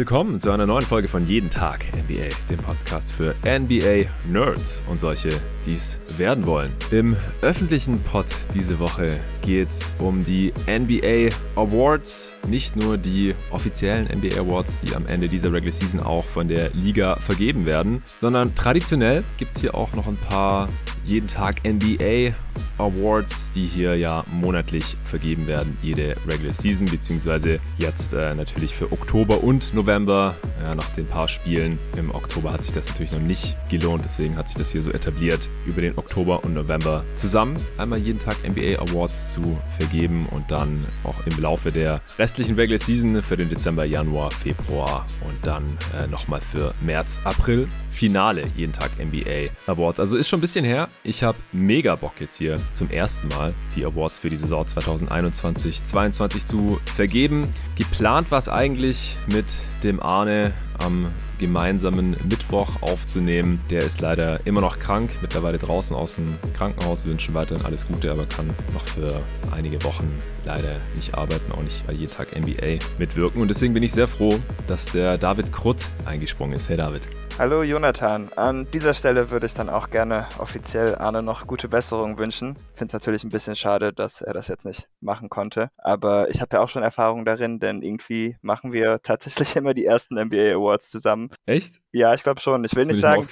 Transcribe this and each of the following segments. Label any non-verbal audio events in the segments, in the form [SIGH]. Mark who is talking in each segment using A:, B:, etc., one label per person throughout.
A: Willkommen zu einer neuen Folge von Jeden Tag NBA, dem Podcast für NBA Nerds und solche, die es werden wollen. Im öffentlichen Pod diese Woche geht es um die NBA Awards, nicht nur die offiziellen NBA Awards, die am Ende dieser Regular Season auch von der Liga vergeben werden, sondern traditionell gibt es hier auch noch ein paar jeden Tag NBA Awards, die hier ja monatlich vergeben werden, jede Regular Season, beziehungsweise jetzt äh, natürlich für Oktober und November. Ja, nach den paar Spielen im Oktober hat sich das natürlich noch nicht gelohnt, deswegen hat sich das hier so etabliert, über den Oktober und November zusammen einmal jeden Tag NBA Awards zu vergeben und dann auch im Laufe der restlichen Regular Season für den Dezember, Januar, Februar und dann äh, nochmal für März, April Finale jeden Tag NBA Awards. Also ist schon ein bisschen her. Ich habe mega Bock jetzt hier zum ersten Mal die Awards für die Saison 2021-22 zu vergeben. Geplant war es eigentlich mit dem Arne am gemeinsamen Mittwoch aufzunehmen. Der ist leider immer noch krank, mittlerweile draußen aus dem Krankenhaus. Wir wünschen weiterhin alles Gute, aber kann noch für einige Wochen leider nicht arbeiten, auch nicht bei jeden Tag NBA mitwirken. Und deswegen bin ich sehr froh, dass der David Krutt eingesprungen ist. Hey David.
B: Hallo Jonathan, an dieser Stelle würde ich dann auch gerne offiziell Arne noch gute Besserung wünschen. Finde es natürlich ein bisschen schade, dass er das jetzt nicht machen konnte, aber ich habe ja auch schon Erfahrung darin, denn irgendwie machen wir tatsächlich [LAUGHS] immer die ersten NBA Awards zusammen.
A: Echt?
B: Ja, ich glaube schon. Ich will nicht sagen,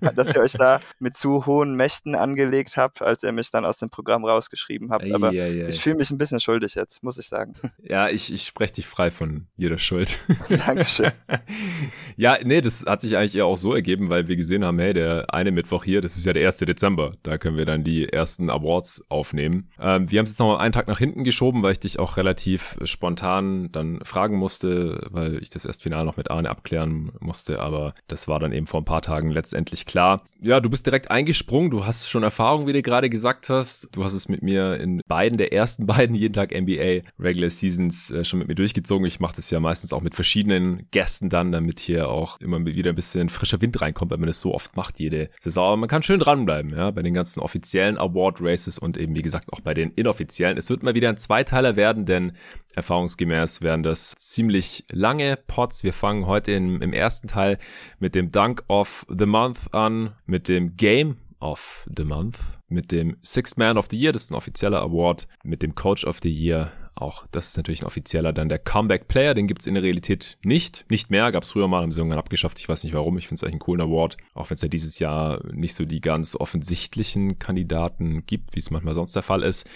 B: [LAUGHS] dass ihr euch da [LAUGHS] mit zu hohen Mächten angelegt habt, als ihr mich dann aus dem Programm rausgeschrieben habt. Aber ei, ei, ei. ich fühle mich ein bisschen schuldig jetzt, muss ich sagen.
A: Ja, ich, ich spreche dich frei von jeder Schuld.
B: Dankeschön.
A: ja, nee, das hat sich eigentlich eher auch so ergeben, weil wir gesehen haben, hey, der eine Mittwoch hier, das ist ja der 1. Dezember. Da können wir dann die ersten Awards aufnehmen. Ähm, wir haben es jetzt noch einen Tag nach hinten geschoben, weil ich dich auch relativ spontan dann fragen musste, weil ich das erst final noch mit Arne abklären musste. Aber das war dann eben vor ein paar Tagen letztendlich klar. Ja, du bist direkt eingesprungen, du hast schon Erfahrung, wie du gerade gesagt hast. Du hast es mit mir in beiden der ersten [LAUGHS] beiden jeden Tag NBA Regular Seasons äh, schon mit mir durchgezogen. Ich mache das ja meistens auch mit verschiedenen Gästen dann, damit hier auch immer wieder ein bisschen frischer Wind reinkommt, weil man das so oft macht jede Saison. Aber man kann schön dranbleiben, ja, bei den ganzen offiziellen Award Races und eben wie gesagt auch bei den inoffiziellen. Es wird mal wieder ein Zweiteiler werden, denn erfahrungsgemäß werden das ziemlich lange Pots. Wir fangen heute in, im ersten Teil mit dem Dunk of the Month an, mit dem Game of the Month, mit dem Sixth Man of the Year, das ist ein offizieller Award, mit dem Coach of the Year auch das ist natürlich ein offizieller dann der Comeback Player, den gibt's in der Realität nicht. Nicht mehr, gab's früher mal, haben sie irgendwann abgeschafft. Ich weiß nicht warum. Ich finde es eigentlich einen coolen Award, auch wenn es ja dieses Jahr nicht so die ganz offensichtlichen Kandidaten gibt, wie es manchmal sonst der Fall ist.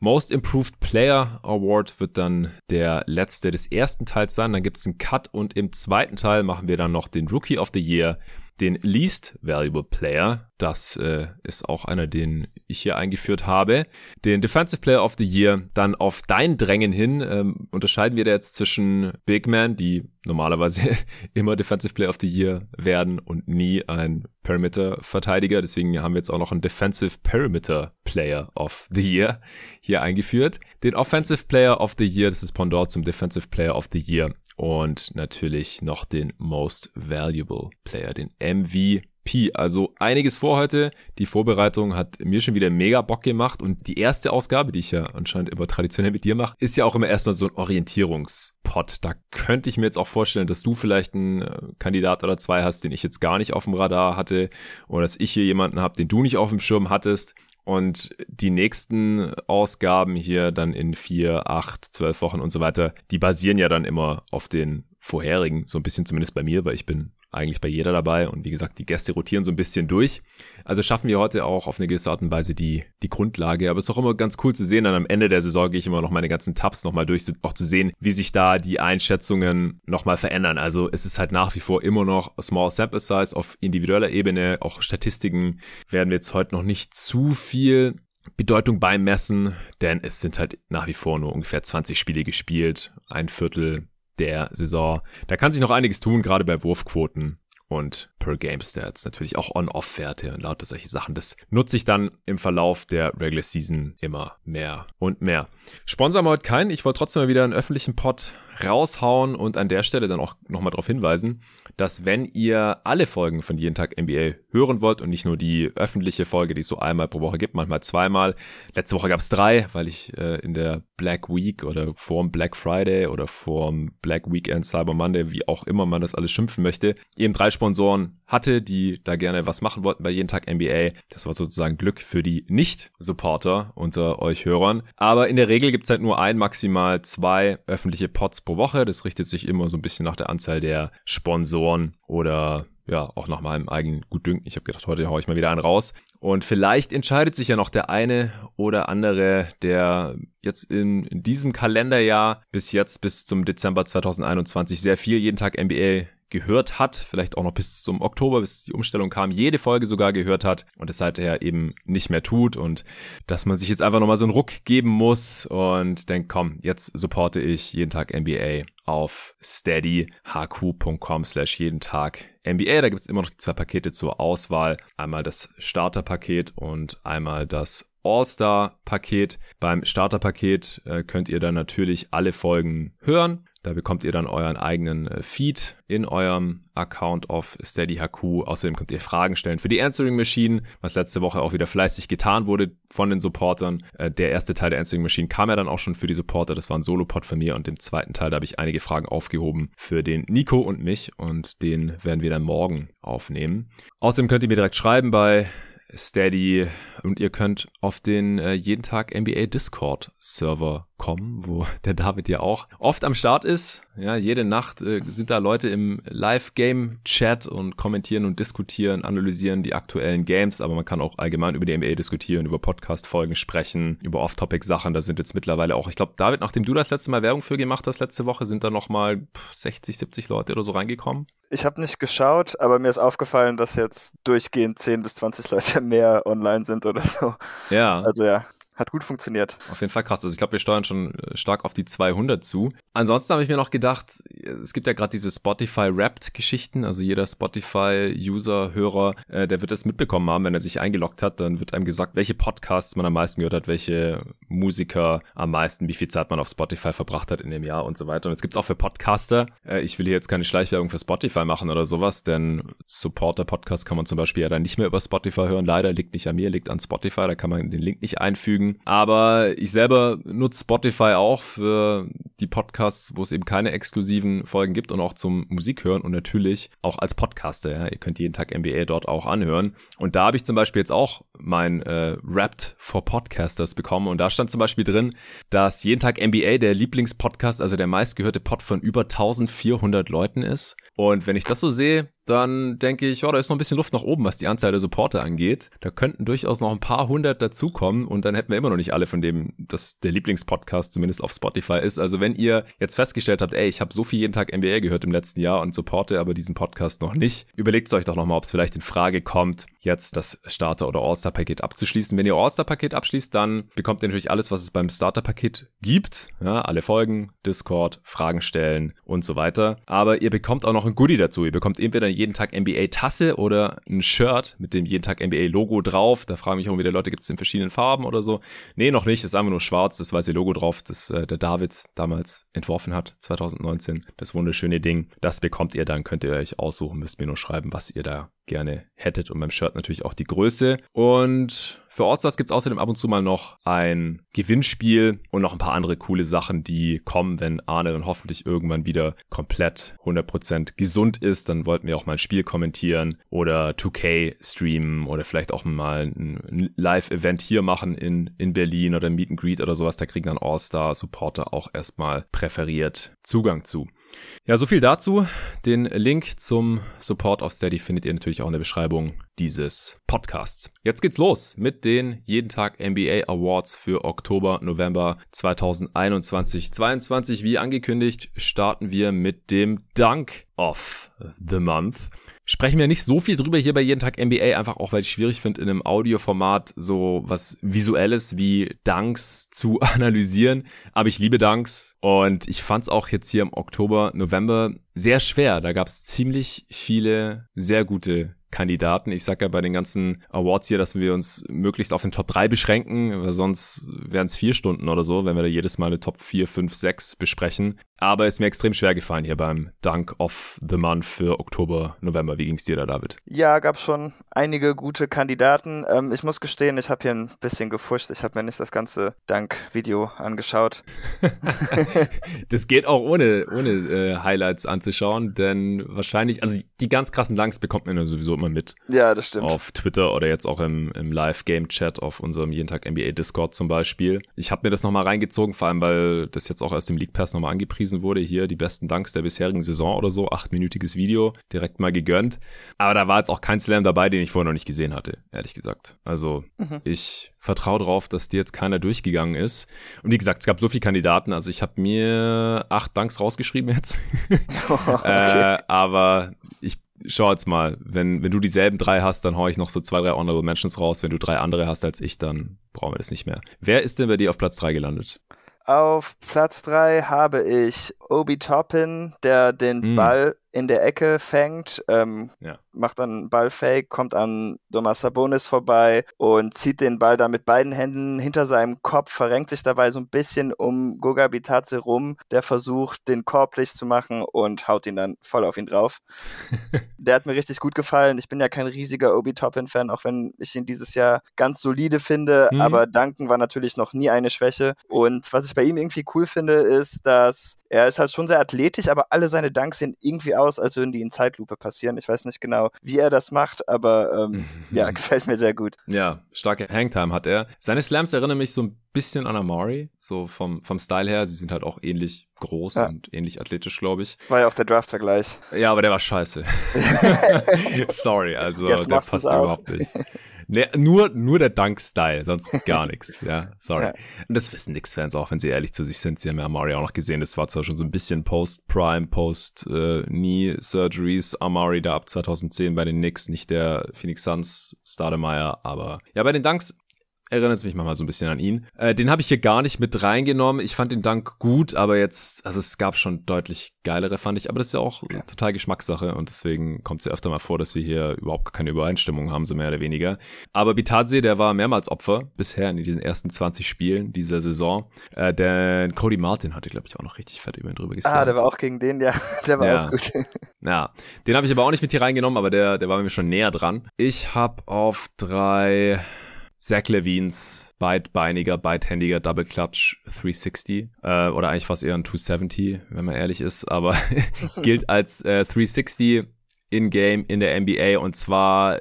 A: Most Improved Player Award wird dann der letzte des ersten Teils sein. Dann gibt's einen Cut und im zweiten Teil machen wir dann noch den Rookie of the Year den Least Valuable Player. Das äh, ist auch einer, den ich hier eingeführt habe. Den Defensive Player of the Year. Dann auf dein Drängen hin ähm, unterscheiden wir da jetzt zwischen Big Man, die normalerweise [LAUGHS] immer Defensive Player of the Year werden und nie ein Perimeter-Verteidiger. Deswegen haben wir jetzt auch noch einen Defensive Perimeter Player of the Year hier eingeführt. Den Offensive Player of the Year, das ist Pendant zum Defensive Player of the Year und natürlich noch den Most Valuable Player, den MVP. Also einiges vor heute. Die Vorbereitung hat mir schon wieder mega Bock gemacht und die erste Ausgabe, die ich ja anscheinend immer traditionell mit dir mache, ist ja auch immer erstmal so ein Orientierungspot. Da könnte ich mir jetzt auch vorstellen, dass du vielleicht einen äh, Kandidat oder zwei hast, den ich jetzt gar nicht auf dem Radar hatte oder dass ich hier jemanden habe, den du nicht auf dem Schirm hattest. Und die nächsten Ausgaben hier dann in vier, acht, zwölf Wochen und so weiter, die basieren ja dann immer auf den vorherigen, so ein bisschen zumindest bei mir, weil ich bin eigentlich bei jeder dabei und wie gesagt, die Gäste rotieren so ein bisschen durch. Also schaffen wir heute auch auf eine gewisse Art und Weise die, die Grundlage. Aber es ist auch immer ganz cool zu sehen, dann am Ende der Saison gehe ich immer noch meine ganzen Tabs nochmal durch, auch zu sehen, wie sich da die Einschätzungen nochmal verändern. Also es ist halt nach wie vor immer noch Small Sample Size auf individueller Ebene, auch Statistiken werden wir jetzt heute noch nicht zu viel Bedeutung beimessen, denn es sind halt nach wie vor nur ungefähr 20 Spiele gespielt, ein Viertel der Saison. Da kann sich noch einiges tun, gerade bei Wurfquoten und per Game Stats. Natürlich auch On-Off-Werte und lauter solche Sachen. Das nutze ich dann im Verlauf der Regular Season immer mehr und mehr. Sponsor heute keinen. Ich wollte trotzdem mal wieder einen öffentlichen Pod raushauen und an der Stelle dann auch nochmal darauf hinweisen, dass wenn ihr alle Folgen von jeden Tag NBA hören wollt und nicht nur die öffentliche Folge, die es so einmal pro Woche gibt, manchmal zweimal. Letzte Woche gab es drei, weil ich äh, in der Black Week oder vorm Black Friday oder vorm Black Weekend, Cyber Monday, wie auch immer man das alles schimpfen möchte, eben drei Sponsoren hatte, die da gerne was machen wollten bei jeden Tag NBA. Das war sozusagen Glück für die Nicht-Supporter unter euch Hörern. Aber in der Regel gibt's halt nur ein, maximal zwei öffentliche Pods pro Woche. Das richtet sich immer so ein bisschen nach der Anzahl der Sponsoren oder ja, auch nach meinem eigenen Gutdünken. Ich habe gedacht, heute haue ich mal wieder einen raus. Und vielleicht entscheidet sich ja noch der eine oder andere, der jetzt in, in diesem Kalenderjahr bis jetzt, bis zum Dezember 2021 sehr viel jeden Tag NBA gehört hat, vielleicht auch noch bis zum Oktober, bis die Umstellung kam, jede Folge sogar gehört hat und es seither eben nicht mehr tut und dass man sich jetzt einfach nochmal so einen Ruck geben muss und denkt, komm, jetzt supporte ich jeden Tag NBA auf steadyhq.com slash jeden Tag NBA. Da gibt's immer noch die zwei Pakete zur Auswahl. Einmal das Starterpaket und einmal das All-Star-Paket. Beim Starterpaket äh, könnt ihr dann natürlich alle Folgen hören. Da bekommt ihr dann euren eigenen äh, Feed in eurem Account auf SteadyHQ. Außerdem könnt ihr Fragen stellen für die Answering Machine, was letzte Woche auch wieder fleißig getan wurde von den Supportern. Äh, der erste Teil der Answering Machine kam ja dann auch schon für die Supporter. Das war ein Solo-Pod von mir und im zweiten Teil da habe ich einige Fragen aufgehoben für den Nico und mich und den werden wir dann morgen aufnehmen. Außerdem könnt ihr mir direkt schreiben bei Steady und ihr könnt auf den äh, jeden Tag NBA Discord Server kommen, wo [LAUGHS] der David ja auch oft am Start ist. Ja, jede Nacht äh, sind da Leute im Live-Game-Chat und kommentieren und diskutieren, analysieren die aktuellen Games, aber man kann auch allgemein über die NBA diskutieren, über Podcast-Folgen sprechen, über Off-Topic-Sachen. Da sind jetzt mittlerweile auch, ich glaube, David, nachdem du das letzte Mal Werbung für gemacht hast, letzte Woche, sind da nochmal 60, 70 Leute oder so reingekommen.
B: Ich habe nicht geschaut, aber mir ist aufgefallen, dass jetzt durchgehend 10 bis 20 Leute [LAUGHS] mehr online sind oder so.
A: Ja.
B: Also ja, hat gut funktioniert.
A: Auf jeden Fall krass. Also ich glaube, wir steuern schon äh, stark auf die 200 zu. Ansonsten habe ich mir noch gedacht, es gibt ja gerade diese Spotify-Wrapped-Geschichten. Also jeder Spotify-User, Hörer, äh, der wird das mitbekommen haben, wenn er sich eingeloggt hat. Dann wird einem gesagt, welche Podcasts man am meisten gehört hat, welche Musiker am meisten, wie viel Zeit man auf Spotify verbracht hat in dem Jahr und so weiter. Und es gibt auch für Podcaster. Äh, ich will hier jetzt keine Schleichwerbung für Spotify machen oder sowas, denn Supporter-Podcast kann man zum Beispiel ja dann nicht mehr über Spotify hören. Leider liegt nicht an mir, liegt an Spotify. Da kann man den Link nicht einfügen. Aber ich selber nutze Spotify auch für die Podcasts, wo es eben keine exklusiven Folgen gibt und auch zum Musik hören und natürlich auch als Podcaster. Ja. Ihr könnt jeden Tag NBA dort auch anhören. Und da habe ich zum Beispiel jetzt auch mein äh, Wrapped for Podcasters bekommen und da stand zum Beispiel drin, dass jeden Tag NBA der Lieblingspodcast, also der meistgehörte Pod von über 1400 Leuten ist. Und wenn ich das so sehe, dann denke ich, oh, da ist noch ein bisschen Luft nach oben, was die Anzahl der Supporter angeht. Da könnten durchaus noch ein paar hundert dazukommen und dann hätten wir immer noch nicht alle von dem, dass der Lieblingspodcast zumindest auf Spotify ist. Also wenn ihr jetzt festgestellt habt, ey, ich habe so viel jeden Tag NBA gehört im letzten Jahr und supporte aber diesen Podcast noch nicht, überlegt euch doch nochmal, ob es vielleicht in Frage kommt, jetzt das Starter- oder All-Star-Paket abzuschließen. Wenn ihr All-Star-Paket abschließt, dann bekommt ihr natürlich alles, was es beim Starter-Paket gibt. Ja, alle Folgen, Discord, Fragen stellen und so weiter. Aber ihr bekommt auch noch ein Goodie dazu. Ihr bekommt entweder jeden Tag NBA Tasse oder ein Shirt mit dem jeden Tag NBA Logo drauf. Da fragen mich auch wieder Leute, gibt es in verschiedenen Farben oder so? Nee, noch nicht. Das ist einfach nur schwarz, das weiße Logo drauf, das äh, der David damals entworfen hat, 2019. Das wunderschöne Ding. Das bekommt ihr dann, könnt ihr euch aussuchen, müsst mir nur schreiben, was ihr da gerne hättet und beim Shirt natürlich auch die Größe. Und für Ortsstars gibt es außerdem ab und zu mal noch ein Gewinnspiel und noch ein paar andere coole Sachen, die kommen, wenn Arne dann hoffentlich irgendwann wieder komplett 100% gesund ist. Dann wollten wir auch mal ein Spiel kommentieren oder 2K streamen oder vielleicht auch mal ein Live-Event hier machen in, in Berlin oder Meet and Greet oder sowas. Da kriegen dann All-Star-Supporter auch erstmal präferiert Zugang zu. Ja, so viel dazu. Den Link zum Support auf Steady findet ihr natürlich auch in der Beschreibung dieses Podcasts. Jetzt geht's los mit den jeden Tag NBA Awards für Oktober, November 2021. 22, wie angekündigt, starten wir mit dem Dunk of the Month. Sprechen wir nicht so viel drüber hier bei jeden Tag NBA, einfach auch, weil ich schwierig finde, in einem Audioformat so was Visuelles wie Dunks zu [LAUGHS] analysieren. Aber ich liebe Dunks und ich fand es auch jetzt hier im Oktober, November sehr schwer. Da gab es ziemlich viele sehr gute Kandidaten. Ich sage ja bei den ganzen Awards hier, dass wir uns möglichst auf den Top 3 beschränken, weil sonst wären es vier Stunden oder so, wenn wir da jedes Mal eine Top 4, 5, 6 besprechen. Aber ist mir extrem schwer gefallen hier beim Dunk of the Month für Oktober, November. Wie ging es dir da, David?
B: Ja, gab schon einige gute Kandidaten. Ähm, ich muss gestehen, ich habe hier ein bisschen gefuscht. Ich habe mir nicht das ganze Dunk-Video angeschaut. [LAUGHS] [LAUGHS]
A: das geht auch ohne, ohne äh, Highlights anzuschauen, denn wahrscheinlich, also die ganz krassen Dunks bekommt man ja sowieso immer mit.
B: Ja, das stimmt.
A: Auf Twitter oder jetzt auch im, im Live-Game-Chat auf unserem jeden Tag NBA Discord zum Beispiel. Ich habe mir das nochmal reingezogen, vor allem, weil das jetzt auch aus dem League Pass nochmal angepriesen wurde. Hier die besten Dunks der bisherigen Saison oder so. Achtminütiges Video, direkt mal gegönnt. Aber da war jetzt auch kein Slam dabei, den ich vorher noch nicht gesehen hatte, ehrlich gesagt. Also mhm. ich vertraue darauf, dass dir jetzt keiner durchgegangen ist. Und wie gesagt, es gab so viele Kandidaten. Also ich habe mir acht Dunks rausgeschrieben jetzt. okay. [LAUGHS] [LAUGHS] äh, aber ich schau jetzt mal, wenn, wenn du dieselben drei hast, dann hau ich noch so zwei, drei Honorable Mentions raus. Wenn du drei andere hast als ich, dann brauchen wir das nicht mehr. Wer ist denn bei dir auf Platz drei gelandet?
B: Auf Platz 3 habe ich Obi Toppin, der den mm. Ball in der Ecke fängt, ähm, ja. macht dann Ballfake, kommt an Domas Sabonis vorbei und zieht den Ball dann mit beiden Händen hinter seinem Kopf, verrenkt sich dabei so ein bisschen um Goga Bitadze rum, der versucht, den Korb dicht zu machen und haut ihn dann voll auf ihn drauf. [LAUGHS] der hat mir richtig gut gefallen. Ich bin ja kein riesiger Obi Toppin-Fan, auch wenn ich ihn dieses Jahr ganz solide finde, mhm. aber Duncan war natürlich noch nie eine Schwäche. Und was ich bei ihm irgendwie cool finde, ist, dass er ist halt schon sehr athletisch, aber alle seine Dunks sehen irgendwie aus, als würden die in Zeitlupe passieren. Ich weiß nicht genau, wie er das macht, aber ähm, [LAUGHS] ja, gefällt mir sehr gut.
A: Ja, starke Hangtime hat er. Seine Slams erinnern mich so ein bisschen an Amari, so vom, vom Style her. Sie sind halt auch ähnlich groß ja. und ähnlich athletisch, glaube ich.
B: War ja auch der Draft-Vergleich.
A: Ja, aber der war scheiße. [LAUGHS] Sorry, also Jetzt der passt überhaupt nicht. Nee, nur, nur der Dunk-Style, sonst [LAUGHS] gar nichts. Ja, sorry. Ja. Und das wissen Knicks-Fans auch, wenn sie ehrlich zu sich sind. Sie haben ja Amari auch noch gesehen. Das war zwar schon so ein bisschen Post-Prime, Post-Knee-Surgeries. Äh, Amari da ab 2010 bei den Knicks, nicht der Phoenix Suns Stademeyer. Aber ja, bei den Dunks erinnert es mich manchmal so ein bisschen an ihn. Äh, den habe ich hier gar nicht mit reingenommen. Ich fand den Dank gut, aber jetzt, also es gab schon deutlich geilere, fand ich. Aber das ist ja auch ja. total Geschmackssache und deswegen kommt es ja öfter mal vor, dass wir hier überhaupt keine Übereinstimmung haben, so mehr oder weniger. Aber Bitadze, der war mehrmals Opfer bisher in diesen ersten 20 Spielen dieser Saison. Äh, denn Cody Martin hatte, glaube ich, auch noch richtig fett über ihn drüber
B: gesagt. Ah, der war auch gegen den, ja. [LAUGHS] Der war ja. auch gut. [LAUGHS]
A: ja, den habe ich aber auch nicht mit hier reingenommen, aber der, der war mir schon näher dran. Ich habe auf drei Zach Levines beidbeiniger, beidhändiger Double Clutch 360 äh, oder eigentlich fast eher ein 270, wenn man ehrlich ist, aber [LAUGHS] gilt als äh, 360 in-game in der NBA und zwar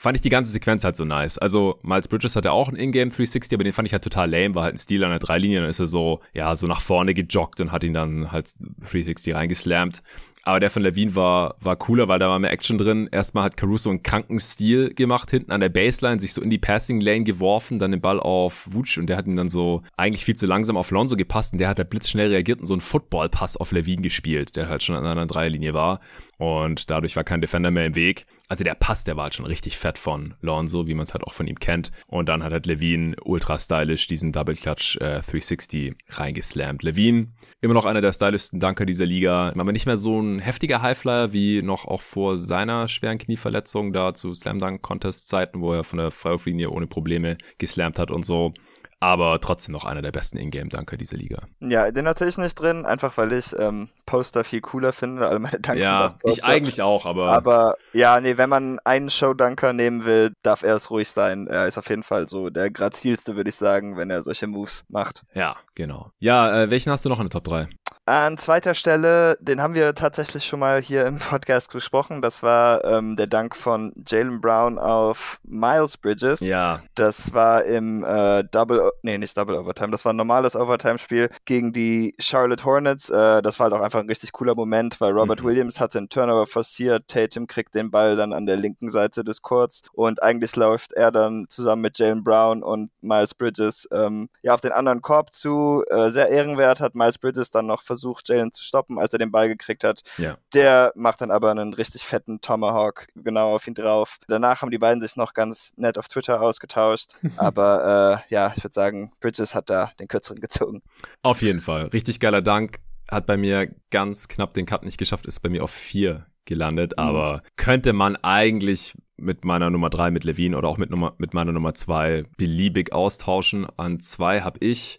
A: fand ich die ganze Sequenz halt so nice. Also Miles Bridges hatte auch einen In-Game 360, aber den fand ich halt total lame, war halt ein Stil an der Dreilinie, dann ist er so, ja, so nach vorne gejoggt und hat ihn dann halt 360 reingeslammt. Aber der von Levine war, war cooler, weil da war mehr Action drin. Erstmal hat Caruso einen kranken Stil gemacht, hinten an der Baseline, sich so in die Passing Lane geworfen, dann den Ball auf Wutsch und der hat ihn dann so eigentlich viel zu langsam auf Lonzo gepasst und der hat da blitzschnell reagiert und so einen Football-Pass auf Levine gespielt, der halt schon an einer Dreierlinie war. Und dadurch war kein Defender mehr im Weg. Also der Pass, der war halt schon richtig fett von Lonzo, wie man es halt auch von ihm kennt. Und dann hat halt Levine ultra stylisch diesen Double Clutch äh, 360 reingeslammt. Levine, immer noch einer der stylischsten Danker dieser Liga. Aber nicht mehr so ein heftiger Highflyer wie noch auch vor seiner schweren Knieverletzung da zu Slam Dunk Contest Zeiten, wo er von der Freiwurflinie ohne Probleme geslammt hat und so aber trotzdem noch einer der besten Ingame-Dunker dieser Liga.
B: Ja, den hatte ich nicht drin, einfach weil ich ähm, Poster viel cooler finde. Alle meine Dunks
A: ja, ich eigentlich auch, aber.
B: Aber ja, nee, wenn man einen Show-Dunker nehmen will, darf er es ruhig sein. Er ist auf jeden Fall so der grazilste, würde ich sagen, wenn er solche Moves macht.
A: Ja, genau. Ja, äh, welchen hast du noch in der Top 3?
B: An zweiter Stelle, den haben wir tatsächlich schon mal hier im [LAUGHS] Podcast besprochen. Das war ähm, der Dank von Jalen Brown auf Miles Bridges.
A: Ja.
B: Das war im äh, Double, nee, nicht Double Overtime, das war ein normales Overtime-Spiel gegen die Charlotte Hornets. Äh, das war halt auch einfach ein richtig cooler Moment, weil Robert mhm. Williams hatte einen Turnover forciert. Tatum kriegt den Ball dann an der linken Seite des Courts und eigentlich läuft er dann zusammen mit Jalen Brown und Miles Bridges ähm, ja auf den anderen Korb zu. Äh, sehr ehrenwert hat Miles Bridges dann noch versucht, Jalen zu stoppen, als er den Ball gekriegt hat.
A: Ja.
B: Der macht dann aber einen richtig fetten Tomahawk genau auf ihn drauf. Danach haben die beiden sich noch ganz nett auf Twitter ausgetauscht. [LAUGHS] aber äh, ja, ich würde sagen, Bridges hat da den kürzeren gezogen.
A: Auf jeden Fall. Richtig geiler Dank. Hat bei mir ganz knapp den Cut nicht geschafft, ist bei mir auf vier gelandet, mhm. aber könnte man eigentlich mit meiner Nummer drei mit Levine oder auch mit, Nummer, mit meiner Nummer zwei beliebig austauschen. An zwei habe ich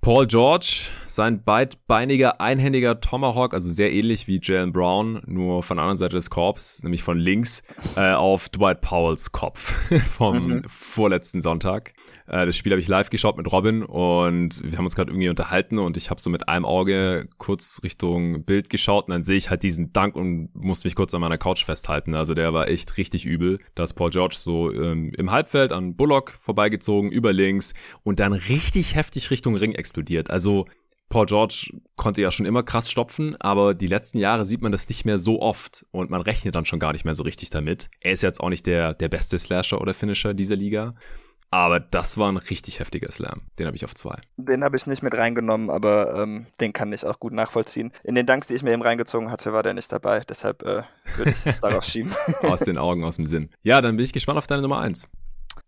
A: Paul George, sein beidbeiniger, einhändiger Tomahawk, also sehr ähnlich wie Jalen Brown, nur von der anderen Seite des Korbs, nämlich von links, äh, auf Dwight Powells Kopf [LAUGHS] vom mhm. vorletzten Sonntag. Äh, das Spiel habe ich live geschaut mit Robin und wir haben uns gerade irgendwie unterhalten und ich habe so mit einem Auge kurz Richtung Bild geschaut und dann sehe ich halt diesen Dank und musste mich kurz an meiner Couch festhalten. Also der war echt richtig übel, dass Paul George so ähm, im Halbfeld an Bullock vorbeigezogen, über links und dann richtig heftig Richtung Ring explodiert. Also Paul George konnte ja schon immer krass stopfen, aber die letzten Jahre sieht man das nicht mehr so oft und man rechnet dann schon gar nicht mehr so richtig damit. Er ist jetzt auch nicht der, der beste Slasher oder Finisher dieser Liga. Aber das war ein richtig heftiger Slam. Den habe ich auf zwei.
B: Den habe ich nicht mit reingenommen, aber ähm, den kann ich auch gut nachvollziehen. In den Danks, die ich mir eben reingezogen hatte, war der nicht dabei. Deshalb äh, würde ich es [LAUGHS] darauf schieben.
A: Aus den Augen, aus dem Sinn. Ja, dann bin ich gespannt auf deine Nummer eins.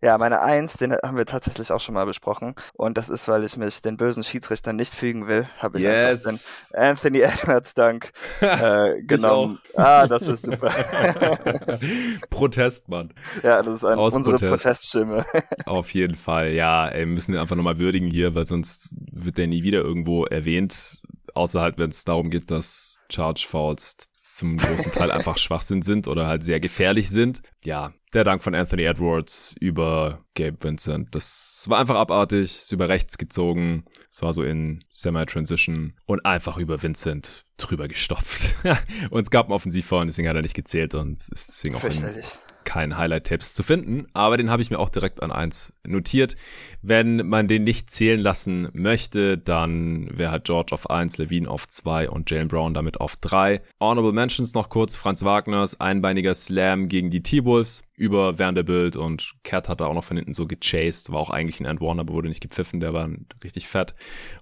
B: Ja, meine Eins, den haben wir tatsächlich auch schon mal besprochen. Und das ist, weil ich mich den bösen Schiedsrichtern nicht fügen will, habe ich yes. den Anthony Edwards Dank [LAUGHS] äh, genommen. Ah, das ist super. [LAUGHS]
A: Protest, Mann.
B: Ja, das ist ein, unsere Protest. Proteststimme. [LAUGHS]
A: Auf jeden Fall, ja. Ey, wir müssen ihn einfach nochmal würdigen hier, weil sonst wird der nie wieder irgendwo erwähnt. Außer halt, wenn es darum geht, dass Charge Fouls zum großen Teil einfach [LAUGHS] Schwachsinn sind oder halt sehr gefährlich sind. Ja, der Dank von Anthony Edwards über Gabe Vincent. Das war einfach abartig, ist über rechts gezogen. Es war so in Semi-Transition und einfach über Vincent drüber gestopft. [LAUGHS] und es gab einen Offensivfall, deswegen hat er nicht gezählt und ist deswegen auch in, keinen Highlight-Tapes zu finden, aber den habe ich mir auch direkt an eins notiert. Wenn man den nicht zählen lassen möchte, dann wäre halt George auf eins, Levine auf zwei und Jalen Brown damit auf drei. Honorable Mentions noch kurz, Franz Wagners einbeiniger Slam gegen die T-Wolves über Vanderbilt und Cat hat da auch noch von hinten so gechased, war auch eigentlich ein End One, aber wurde nicht gepfiffen, der war richtig fett.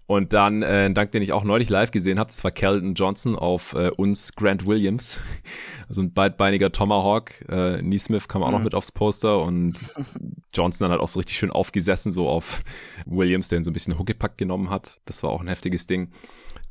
A: Und dann äh, ein Dank, den ich auch neulich live gesehen habe, das war Kelton Johnson auf äh, uns Grant Williams, [LAUGHS] also ein beidbeiniger Tomahawk. Äh, Neesmith kam auch mhm. noch mit aufs Poster und Johnson dann halt auch so richtig schön aufgesessen, so auf Williams, der ihn so ein bisschen Huckepack genommen hat. Das war auch ein heftiges Ding.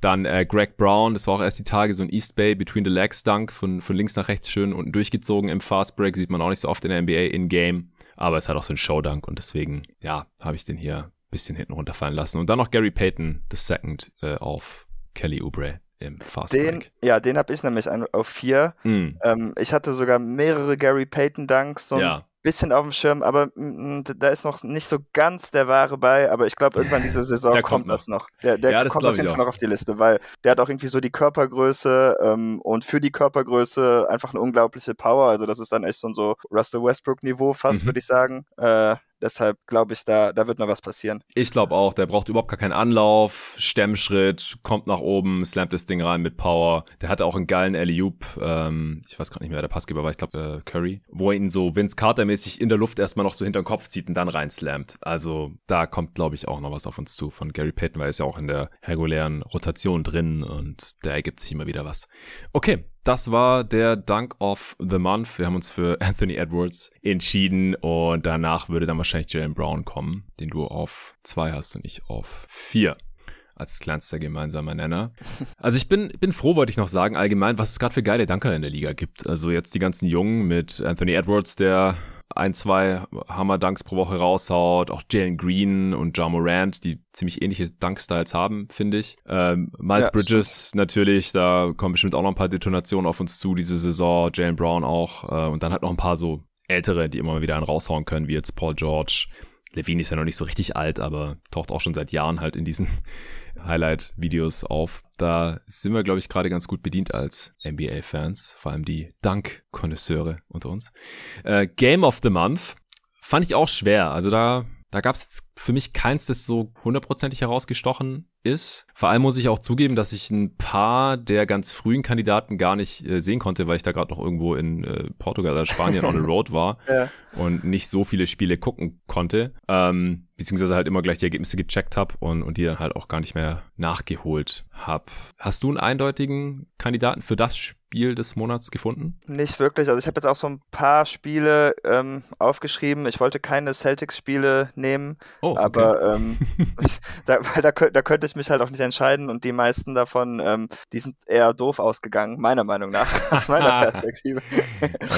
A: Dann äh, Greg Brown, das war auch erst die Tage so ein East Bay Between the Legs Dunk von, von links nach rechts schön unten durchgezogen im Fast Break. Sieht man auch nicht so oft in der NBA in Game. Aber es hat auch so ein Showdunk und deswegen, ja, habe ich den hier ein bisschen hinten runterfallen lassen. Und dann noch Gary Payton, the second, äh, auf Kelly Oubre im Fast
B: den,
A: Break.
B: Ja, den habe ich nämlich auf vier. Mm. Ähm, ich hatte sogar mehrere Gary Payton Dunks. So ja bisschen auf dem Schirm, aber da ist noch nicht so ganz der Wahre bei, aber ich glaube, irgendwann diese Saison kommt, kommt das noch. Der, der ja, kommt auf jeden Fall noch auf die Liste, weil der hat auch irgendwie so die Körpergröße ähm, und für die Körpergröße einfach eine unglaubliche Power. Also das ist dann echt so ein so Russell Westbrook-Niveau fast, mhm. würde ich sagen. Äh, Deshalb glaube ich, da, da wird noch was passieren.
A: Ich glaube auch, der braucht überhaupt gar keinen Anlauf, Stemmschritt, kommt nach oben, slammt das Ding rein mit Power. Der hatte auch einen geilen Alley-Oop, ähm, ich weiß gar nicht mehr, wer der Passgeber war, ich glaube äh, Curry, wo er ihn so Vince Carter-mäßig in der Luft erstmal noch so hinter den Kopf zieht und dann rein slammt. Also da kommt, glaube ich, auch noch was auf uns zu von Gary Payton, weil er ist ja auch in der regulären Rotation drin und da ergibt sich immer wieder was. Okay, das war der Dunk of the Month. Wir haben uns für [LAUGHS] Anthony Edwards entschieden und danach würde dann wahrscheinlich Jalen Brown kommen, den du auf zwei hast und ich auf vier als kleinster gemeinsamer Nenner. [LAUGHS] Also ich bin, bin froh, wollte ich noch sagen, allgemein, was es gerade für geile Danker in der Liga gibt. Also jetzt die ganzen Jungen mit Anthony Edwards, der ein, zwei Hammer-Dunks pro Woche raushaut. Auch Jalen Green und John Morant, die ziemlich ähnliche Dunk-Styles haben, finde ich. Ähm, Miles ja, Bridges stimmt. natürlich, da kommen bestimmt auch noch ein paar Detonationen auf uns zu diese Saison. Jalen Brown auch. Äh, und dann halt noch ein paar so ältere, die immer mal wieder einen raushauen können, wie jetzt Paul George. Levine ist ja noch nicht so richtig alt, aber taucht auch schon seit Jahren halt in diesen Highlight-Videos auf. Da sind wir, glaube ich, gerade ganz gut bedient als NBA-Fans, vor allem die Dank-Konnoisseure unter uns. Äh, Game of the Month fand ich auch schwer. Also da, da gab es jetzt für mich keins, das so hundertprozentig herausgestochen ist. Vor allem muss ich auch zugeben, dass ich ein paar der ganz frühen Kandidaten gar nicht äh, sehen konnte, weil ich da gerade noch irgendwo in äh, Portugal oder Spanien on the [LAUGHS] road war ja. und nicht so viele Spiele gucken konnte. Ähm, beziehungsweise halt immer gleich die Ergebnisse gecheckt habe und, und die dann halt auch gar nicht mehr nachgeholt habe. Hast du einen eindeutigen Kandidaten für das Spiel des Monats gefunden?
B: Nicht wirklich. Also ich habe jetzt auch so ein paar Spiele ähm, aufgeschrieben. Ich wollte keine Celtics-Spiele nehmen, oh, okay. aber ähm, [LAUGHS] [LAUGHS] da, da, da könnte ich mich halt auch nicht entscheiden und die meisten davon, ähm, die sind eher doof ausgegangen, meiner Meinung nach, [LAUGHS] aus meiner Perspektive.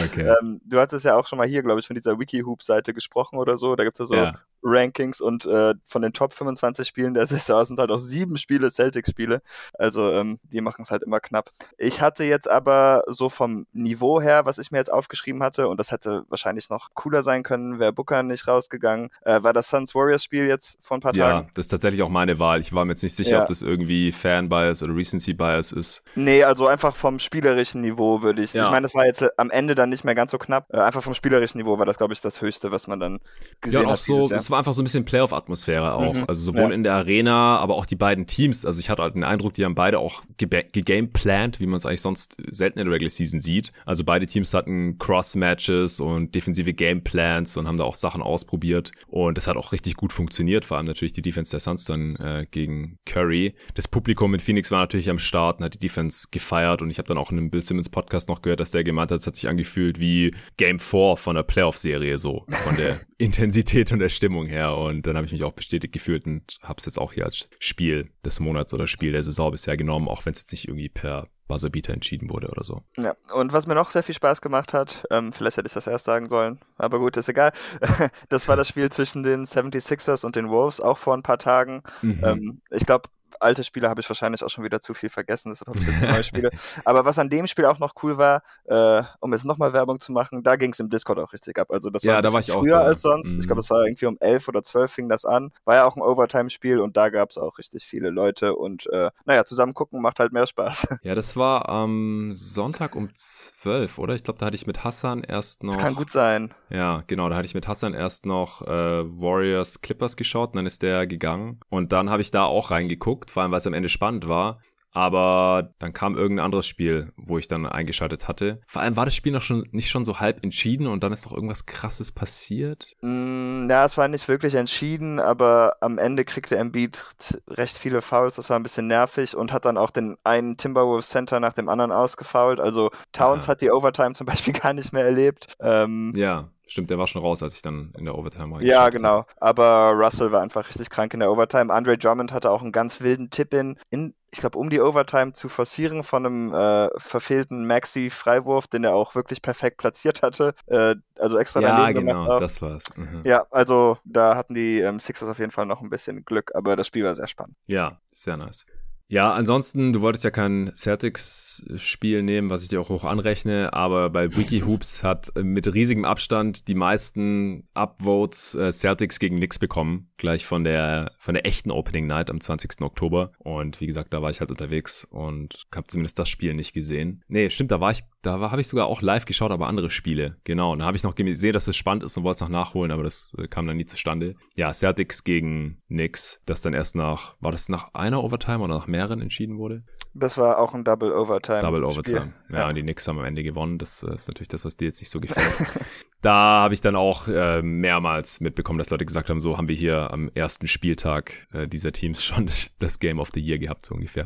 B: okay. ähm, du hattest ja auch schon mal hier, glaube ich, von dieser Wiki-Hoop-Seite gesprochen oder so. Da gibt es ja so ja. Rankings und äh, von den Top 25 Spielen der Saison sind halt auch sieben Spiele Celtics-Spiele. Also ähm, die machen es halt immer knapp. Ich hatte jetzt aber so vom Niveau her, was ich mir jetzt aufgeschrieben hatte, und das hätte wahrscheinlich noch cooler sein können, wäre Booker nicht rausgegangen, äh, war das Suns Warriors Spiel jetzt vor ein paar
A: ja,
B: Tagen.
A: Ja, das ist tatsächlich auch meine Wahl. Ich war mir jetzt nicht sicher, ja. ob das irgendwie Fan-Bias oder Recency-Bias ist.
B: Nee, also einfach vom spielerischen Niveau würde ich. Ja. Ich meine, das war jetzt am Ende dann nicht mehr ganz so knapp. Äh, einfach vom spielerischen Niveau war das, glaube ich, das Höchste, was man dann gesehen ja, hat.
A: So, es war einfach so ein bisschen Playoff-Atmosphäre auch. Mhm. Also sowohl in der Arena, aber auch die beiden Teams. Also ich hatte halt den Eindruck, die haben beide auch gegameplant, wie man es eigentlich sonst selten in der Regular Season sieht. Also beide Teams hatten Cross-Matches und defensive Gameplans und haben da auch Sachen ausprobiert. Und das hat auch richtig gut funktioniert. Vor allem natürlich die Defense der Suns dann äh, gegen Curry. Das Publikum in Phoenix war natürlich am Start und hat die Defense gefeiert. Und ich habe dann auch in einem Bill Simmons Podcast noch gehört, dass der gemeint hat, es hat sich angefühlt wie Game 4 von der Playoff-Serie so. Von der [LAUGHS] Intensität und der Stimmung her. Und dann habe ich mich auch bestätigt gefühlt und habe es jetzt auch hier als Spiel des Monats oder Spiel der Saison bisher genommen, auch wenn es jetzt nicht irgendwie per Buzzerbeater entschieden wurde oder so.
B: Ja, und was mir noch sehr viel Spaß gemacht hat, ähm, vielleicht hätte ich das erst sagen sollen, aber gut, ist egal. [LAUGHS] das war das Spiel zwischen den 76ers und den Wolves, auch vor ein paar Tagen. Mhm. Ähm, ich glaube, alte Spiele habe ich wahrscheinlich auch schon wieder zu viel vergessen, deshalb habe ich jetzt neue Spiele. Aber was an dem Spiel auch noch cool war, äh, um jetzt nochmal Werbung zu machen, da ging es im Discord auch richtig ab. Also das war
A: ja, da war
B: früher
A: auch
B: als sonst. Mhm. Ich glaube, es war irgendwie um elf oder zwölf fing das an. War ja auch ein Overtime-Spiel und da gab es auch richtig viele Leute und äh, naja, zusammen gucken macht halt mehr Spaß. [LAUGHS]
A: Ja, das war am Sonntag um zwölf, oder? Ich glaube, da hatte ich mit Hassan erst noch.
B: Kann gut sein.
A: Ja, genau, da hatte ich mit Hassan erst noch äh, Warriors Clippers geschaut und dann ist der gegangen. Und dann habe ich da auch reingeguckt, vor allem weil es am Ende spannend war. Aber dann kam irgendein anderes Spiel, wo ich dann eingeschaltet hatte. Vor allem war das Spiel noch schon nicht schon so halb entschieden und dann ist noch irgendwas krasses passiert.
B: Mm, ja, es war nicht wirklich entschieden, aber am Ende kriegte Embiid recht viele Fouls. Das war ein bisschen nervig und hat dann auch den einen Timberwolves Center nach dem anderen ausgefault. Also Towns ja. hat die Overtime zum Beispiel [LAUGHS] gar nicht mehr erlebt.
A: Ähm, ja. Stimmt, der war schon raus, als ich dann in der Overtime
B: war. Ja, genau. Aber Russell war einfach richtig krank in der Overtime. Andre Drummond hatte auch einen ganz wilden Tipp in, in ich glaube, um die Overtime zu forcieren von einem äh, verfehlten Maxi-Freiwurf, den er auch wirklich perfekt platziert hatte. Äh, also extra
A: ja, daneben genau, gemacht. Ja, genau, das war's. Mhm.
B: Ja, also da hatten die ähm, Sixers auf jeden Fall noch ein bisschen Glück, aber das Spiel war sehr spannend.
A: Ja, sehr nice. Ja, ansonsten, du wolltest ja kein Celtics-Spiel nehmen, was ich dir auch hoch anrechne, aber bei Wiki Hoops hat mit riesigem Abstand die meisten Upvotes äh, Celtics gegen Knicks bekommen, gleich von der von der echten Opening Night am 20. Oktober. Und wie gesagt, da war ich halt unterwegs und habe zumindest das Spiel nicht gesehen. Nee, stimmt, da war ich, da habe ich sogar auch live geschaut, aber andere Spiele. Genau, und da habe ich noch gesehen, dass es spannend ist und wollte es noch nachholen, aber das äh, kam dann nie zustande. Ja, Celtics gegen Knicks, das dann erst nach, war das nach einer Overtime oder nach mehr mehreren entschieden wurde.
B: Das war auch ein Double Overtime.
A: Double Overtime. Ja, ja, und die Knicks haben am Ende gewonnen. Das äh, ist natürlich das, was dir jetzt nicht so gefällt. [LAUGHS] da habe ich dann auch äh, mehrmals mitbekommen, dass Leute gesagt haben, so haben wir hier am ersten Spieltag äh, dieser Teams schon [LAUGHS] das Game of the Year gehabt, so ungefähr.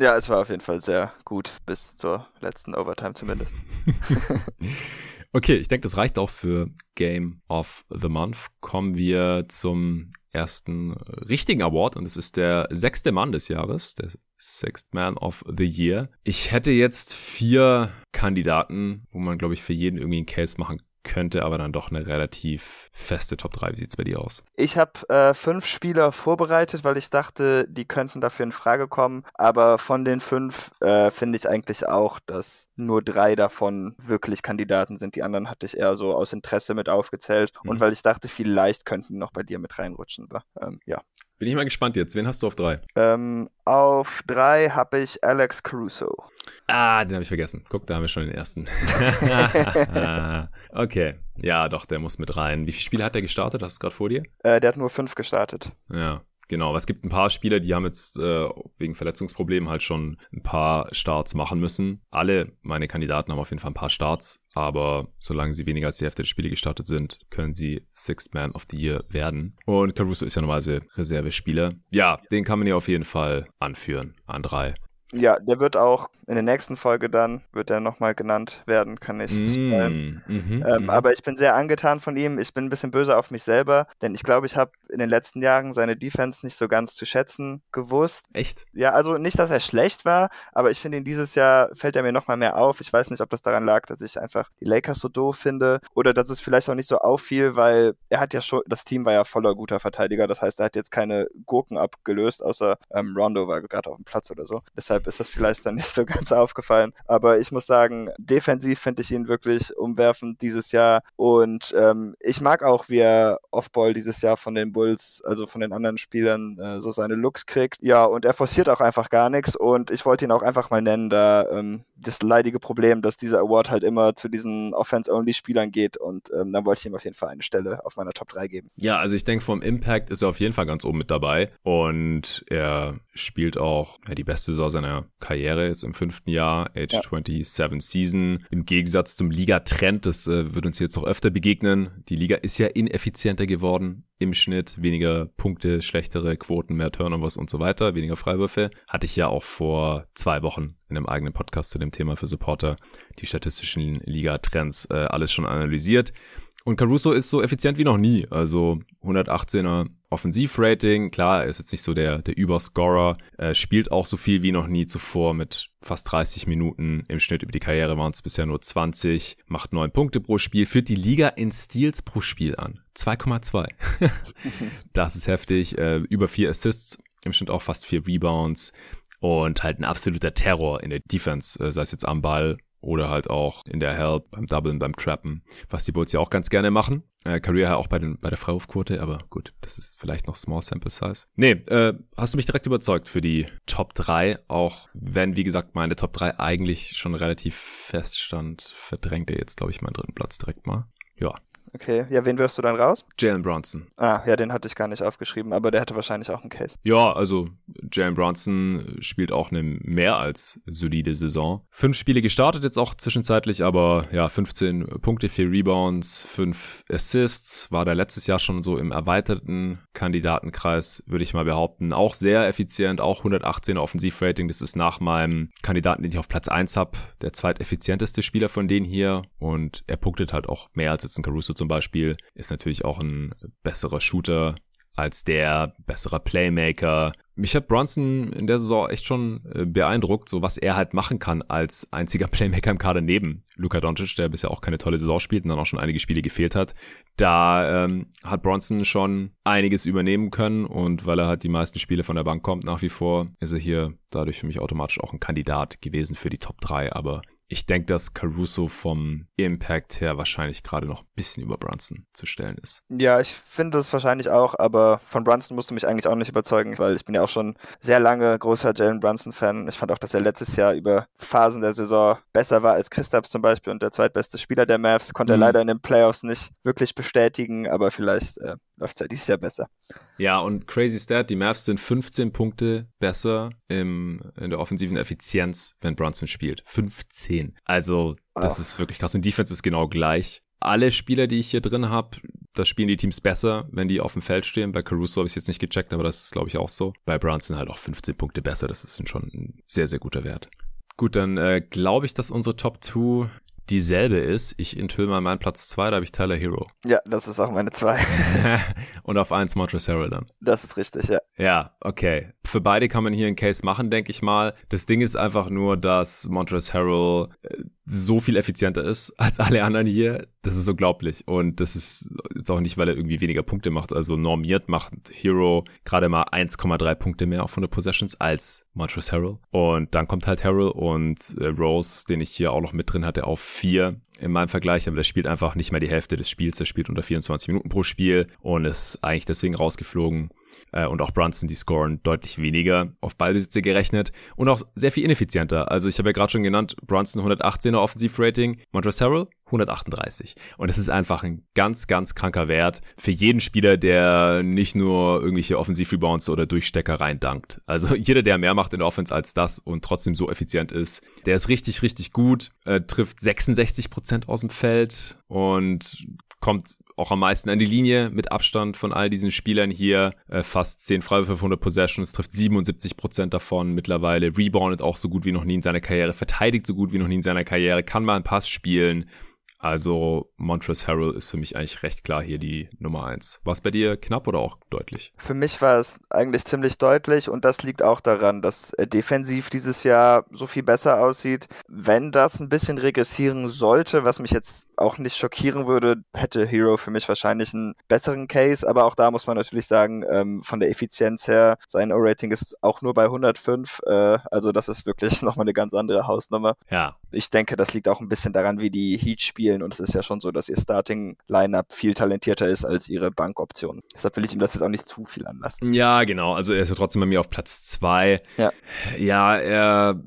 B: Ja, es war auf jeden Fall sehr gut, bis zur letzten Overtime zumindest. [LAUGHS]
A: okay, ich denke, das reicht auch für Game of the Month. Kommen wir zum ersten richtigen Award und es ist der sechste Mann des Jahres, der Sixth Man of the Year. Ich hätte jetzt vier Kandidaten, wo man, glaube ich, für jeden irgendwie einen Case machen könnte aber dann doch eine relativ feste Top 3. Wie sieht es bei dir aus?
B: Ich habe äh, fünf Spieler vorbereitet, weil ich dachte, die könnten dafür in Frage kommen. Aber von den fünf äh, finde ich eigentlich auch, dass nur drei davon wirklich Kandidaten sind. Die anderen hatte ich eher so aus Interesse mit aufgezählt. Mhm. Und weil ich dachte, vielleicht könnten noch bei dir mit reinrutschen. Aber, ähm, ja.
A: Bin ich mal gespannt jetzt. Wen hast du auf drei?
B: Ähm, auf drei habe ich Alex Caruso.
A: Ah, den habe ich vergessen. Guck, da haben wir schon den ersten. [LAUGHS] okay. Ja, doch, der muss mit rein. Wie viele Spiele hat der gestartet? Hast du es gerade vor dir?
B: Äh, der hat nur fünf gestartet.
A: Ja. Genau, es gibt ein paar Spieler, die haben jetzt äh, wegen Verletzungsproblemen halt schon ein paar Starts machen müssen. Alle meine Kandidaten haben auf jeden Fall ein paar Starts, aber solange sie weniger als die Hälfte der Spiele gestartet sind, können sie Sixth Man of the Year werden. Und Caruso ist ja normalerweise Reservespieler. Ja, den kann man ja auf jeden Fall anführen an drei.
B: Ja, der wird auch in der nächsten Folge dann, wird er nochmal genannt werden, kann ich mm, ähm, mhm, ähm, mhm. Aber ich bin sehr angetan von ihm. Ich bin ein bisschen böse auf mich selber, denn ich glaube, ich habe in den letzten Jahren seine Defense nicht so ganz zu schätzen gewusst.
A: Echt?
B: Ja, also nicht, dass er schlecht war, aber ich finde ihn dieses Jahr fällt er mir nochmal mehr auf. Ich weiß nicht, ob das daran lag, dass ich einfach die Lakers so doof finde oder dass es vielleicht auch nicht so auffiel, weil er hat ja schon, das Team war ja voller guter Verteidiger. Das heißt, er hat jetzt keine Gurken abgelöst, außer ähm, Rondo war gerade auf dem Platz oder so. Deshalb ist das vielleicht dann [LAUGHS] nicht so ganz aufgefallen. Aber ich muss sagen, defensiv finde ich ihn wirklich umwerfend dieses Jahr. Und ähm, ich mag auch, wie er Offball dieses Jahr von den Bulls, also von den anderen Spielern, äh, so seine Looks kriegt. Ja, und er forciert auch einfach gar nichts. Und ich wollte ihn auch einfach mal nennen, da ähm, das leidige Problem, dass dieser Award halt immer zu diesen Offense-Only-Spielern geht. Und ähm, dann wollte ich ihm auf jeden Fall eine Stelle auf meiner Top 3 geben.
A: Ja, also ich denke, vom Impact ist er auf jeden Fall ganz oben mit dabei. Und er spielt auch ja, die beste Saison seiner Karriere jetzt im fünften Jahr, Age ja. 27 Season. Im Gegensatz zum Liga-Trend, das äh, wird uns jetzt auch öfter begegnen. Die Liga ist ja ineffizienter geworden im Schnitt, weniger Punkte, schlechtere Quoten, mehr Turnovers und so weiter, weniger Freiwürfe. Hatte ich ja auch vor zwei Wochen in einem eigenen Podcast zu dem Thema für Supporter die statistischen Liga-Trends äh, alles schon analysiert. Und Caruso ist so effizient wie noch nie. Also 118er Offensivrating. Klar, er ist jetzt nicht so der, der Überscorer. Er spielt auch so viel wie noch nie zuvor mit fast 30 Minuten. Im Schnitt über die Karriere waren es bisher nur 20. Macht 9 Punkte pro Spiel. Führt die Liga in Steals pro Spiel an. 2,2. [LAUGHS] das ist heftig. Äh, über 4 Assists. Im Schnitt auch fast 4 Rebounds. Und halt ein absoluter Terror in der Defense, äh, sei es jetzt am Ball oder halt auch in der Help, beim Doublen, beim Trappen, was die Bulls ja auch ganz gerne machen. Äh, Career auch bei, den, bei der Freiwurfquote, aber gut, das ist vielleicht noch Small Sample Size. Nee, äh, hast du mich direkt überzeugt für die Top 3, auch wenn, wie gesagt, meine Top 3 eigentlich schon relativ feststand, verdrängt er jetzt, glaube ich, meinen dritten Platz direkt mal. Ja,
B: Okay, ja, wen wirst du dann raus?
A: Jalen Bronson.
B: Ah, ja, den hatte ich gar nicht aufgeschrieben, aber der hatte wahrscheinlich auch einen Case.
A: Ja, also Jalen Bronson spielt auch eine mehr als solide Saison. Fünf Spiele gestartet jetzt auch zwischenzeitlich, aber ja, 15 Punkte, vier Rebounds, fünf Assists, war da letztes Jahr schon so im erweiterten Kandidatenkreis, würde ich mal behaupten. Auch sehr effizient, auch 118er Offensivrating, das ist nach meinem Kandidaten, den ich auf Platz 1 habe, der zweiteffizienteste Spieler von denen hier und er punktet halt auch mehr als jetzt ein Caruso zum Beispiel, ist natürlich auch ein besserer Shooter als der, besserer Playmaker. Mich hat Bronson in der Saison echt schon äh, beeindruckt, so was er halt machen kann als einziger [LAUGHS] Playmaker im Kader neben Luka Doncic, der bisher auch keine tolle Saison spielt und dann auch schon einige Spiele gefehlt hat. Da ähm, hat Bronson schon einiges übernehmen können und weil er halt die meisten Spiele von der Bank kommt nach wie vor, ist er hier dadurch für mich automatisch auch ein Kandidat gewesen für die Top 3, aber ich denke, dass Caruso vom Impact her wahrscheinlich gerade noch ein bisschen über Brunson zu stellen ist.
B: Ja, ich finde es wahrscheinlich auch, aber von Brunson musst du mich eigentlich auch nicht überzeugen, weil ich bin ja auch schon sehr lange großer Jalen Brunson-Fan. Ich fand auch, dass er letztes Jahr über Phasen der Saison besser war als Christaps zum Beispiel und der zweitbeste Spieler der Mavs. Konnte mhm. er leider in den Playoffs nicht wirklich bestätigen, aber vielleicht äh, läuft es ja dieses Jahr besser.
A: Ja, und crazy stat, die Mavs sind 15 Punkte besser im, in der offensiven Effizienz, wenn Brunson spielt. 15. 10. Also, das oh. ist wirklich krass. Und Defense ist genau gleich. Alle Spieler, die ich hier drin habe, das spielen die Teams besser, wenn die auf dem Feld stehen. Bei Caruso habe ich es jetzt nicht gecheckt, aber das ist, glaube ich, auch so. Bei Brunson halt auch 15 Punkte besser. Das ist schon ein sehr, sehr guter Wert. Gut, dann äh, glaube ich, dass unsere Top 2 dieselbe ist. Ich enthülle mal meinen Platz 2, da habe ich Tyler Hero.
B: Ja, das ist auch meine 2. [LAUGHS]
A: Und auf 1 Montrezl Harrell dann.
B: Das ist richtig, ja.
A: Ja, okay. Für beide kann man hier einen Case machen, denke ich mal. Das Ding ist einfach nur, dass Montrezl Harrell äh, so viel effizienter ist als alle anderen hier. Das ist unglaublich. Und das ist jetzt auch nicht, weil er irgendwie weniger Punkte macht. Also normiert macht Hero gerade mal 1,3 Punkte mehr auf 100 Possessions als Montrezl Harrell. Und dann kommt halt Harrell und äh, Rose, den ich hier auch noch mit drin hatte, auf 4 in meinem Vergleich, aber der spielt einfach nicht mehr die Hälfte des Spiels. Der spielt unter 24 Minuten pro Spiel und ist eigentlich deswegen rausgeflogen. Äh, und auch Brunson, die scoren deutlich weniger auf Ballbesitze gerechnet und auch sehr viel ineffizienter. Also ich habe ja gerade schon genannt, Brunson 118er Offensivrating, Montrezl Harrell 138. Und das ist einfach ein ganz, ganz kranker Wert für jeden Spieler, der nicht nur irgendwelche Offensiv-Rebounds oder Durchstecker reindankt. Also [LAUGHS] jeder, der mehr macht in der Offense als das und trotzdem so effizient ist, der ist richtig, richtig gut, äh, trifft 66 Prozent aus dem Feld und kommt auch am meisten an die Linie mit Abstand von all diesen Spielern hier. Äh, fast 10 Freiwürfe, 500 Possessions, trifft 77 Prozent davon mittlerweile. Reboundet auch so gut wie noch nie in seiner Karriere, verteidigt so gut wie noch nie in seiner Karriere, kann mal einen Pass spielen. Also Montrezl Harrell ist für mich eigentlich recht klar hier die Nummer eins. War es bei dir knapp oder auch deutlich?
B: Für mich war es eigentlich ziemlich deutlich und das liegt auch daran, dass er defensiv dieses Jahr so viel besser aussieht. Wenn das ein bisschen regressieren sollte, was mich jetzt auch nicht schockieren würde, hätte Hero für mich wahrscheinlich einen besseren Case, aber auch da muss man natürlich sagen, ähm, von der Effizienz her, sein O-Rating ist auch nur bei 105, äh, also das ist wirklich [LAUGHS] nochmal eine ganz andere Hausnummer.
A: Ja.
B: Ich denke, das liegt auch ein bisschen daran, wie die Heat spielen und es ist ja schon so, dass ihr Starting-Lineup viel talentierter ist als ihre Bankoption. Deshalb will ich ihm das jetzt auch nicht zu viel anlassen.
A: Ja, genau, also er ist ja trotzdem bei mir auf Platz zwei.
B: Ja.
A: Ja, er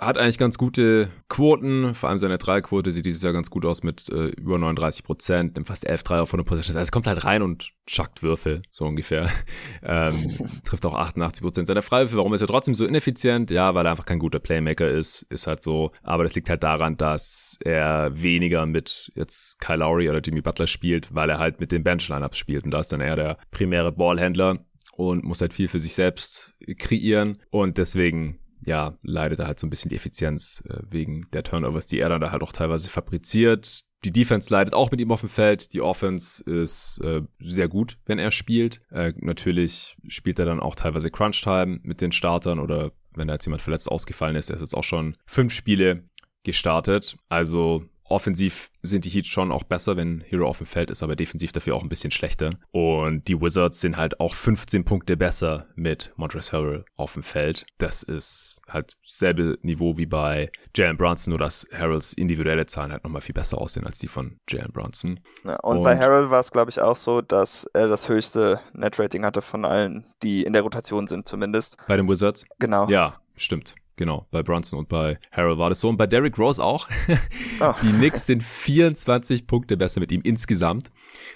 A: hat eigentlich ganz gute Quoten, vor allem seine Dreiquote sieht dieses Jahr ganz gut aus mit äh, über 39 Prozent, nimmt fast 11 Dreier von der Position. Also es kommt halt rein und schackt Würfel, so ungefähr. [LAUGHS] Ähm, [LAUGHS] trifft auch 88 Prozent seiner Freiwürfe. Warum ist er trotzdem so ineffizient? Ja, weil er einfach kein guter Playmaker ist, ist halt so. Aber das liegt halt daran, dass er weniger mit jetzt Kyle Lowry oder Jimmy Butler spielt, weil er halt mit den Bench-Lineups spielt und da ist dann eher der primäre Ballhändler und muss halt viel für sich selbst kreieren und deswegen ja, leidet da halt so ein bisschen die Effizienz äh, wegen der Turnovers, die er dann da halt auch teilweise fabriziert. Die Defense leidet auch mit ihm auf dem Feld. Die Offense ist äh, sehr gut, wenn er spielt. Äh, natürlich spielt er dann auch teilweise Crunch Time mit den Startern oder wenn da jetzt jemand verletzt ausgefallen ist. Er ist jetzt auch schon fünf Spiele gestartet. Also Offensiv sind die Heat schon auch besser, wenn Hero auf dem Feld ist, aber defensiv dafür auch ein bisschen schlechter. Und die Wizards sind halt auch 15 Punkte besser mit Montrezl Harrell auf dem Feld. Das ist halt selbe Niveau wie bei Jalen Brunson, nur dass Harrells individuelle Zahlen halt nochmal viel besser aussehen als die von Jalen Brunson.
B: Ja, und, und, bei Harrell war es, glaube ich, auch so, dass er das höchste Net-Rating hatte von allen, die in der Rotation sind zumindest.
A: Bei den Wizards?
B: Genau.
A: Ja, stimmt. Genau, bei Brunson und bei Harold war das so. Und bei Derrick Rose auch. Oh. [LAUGHS] Die Knicks sind 24 Punkte besser mit ihm insgesamt.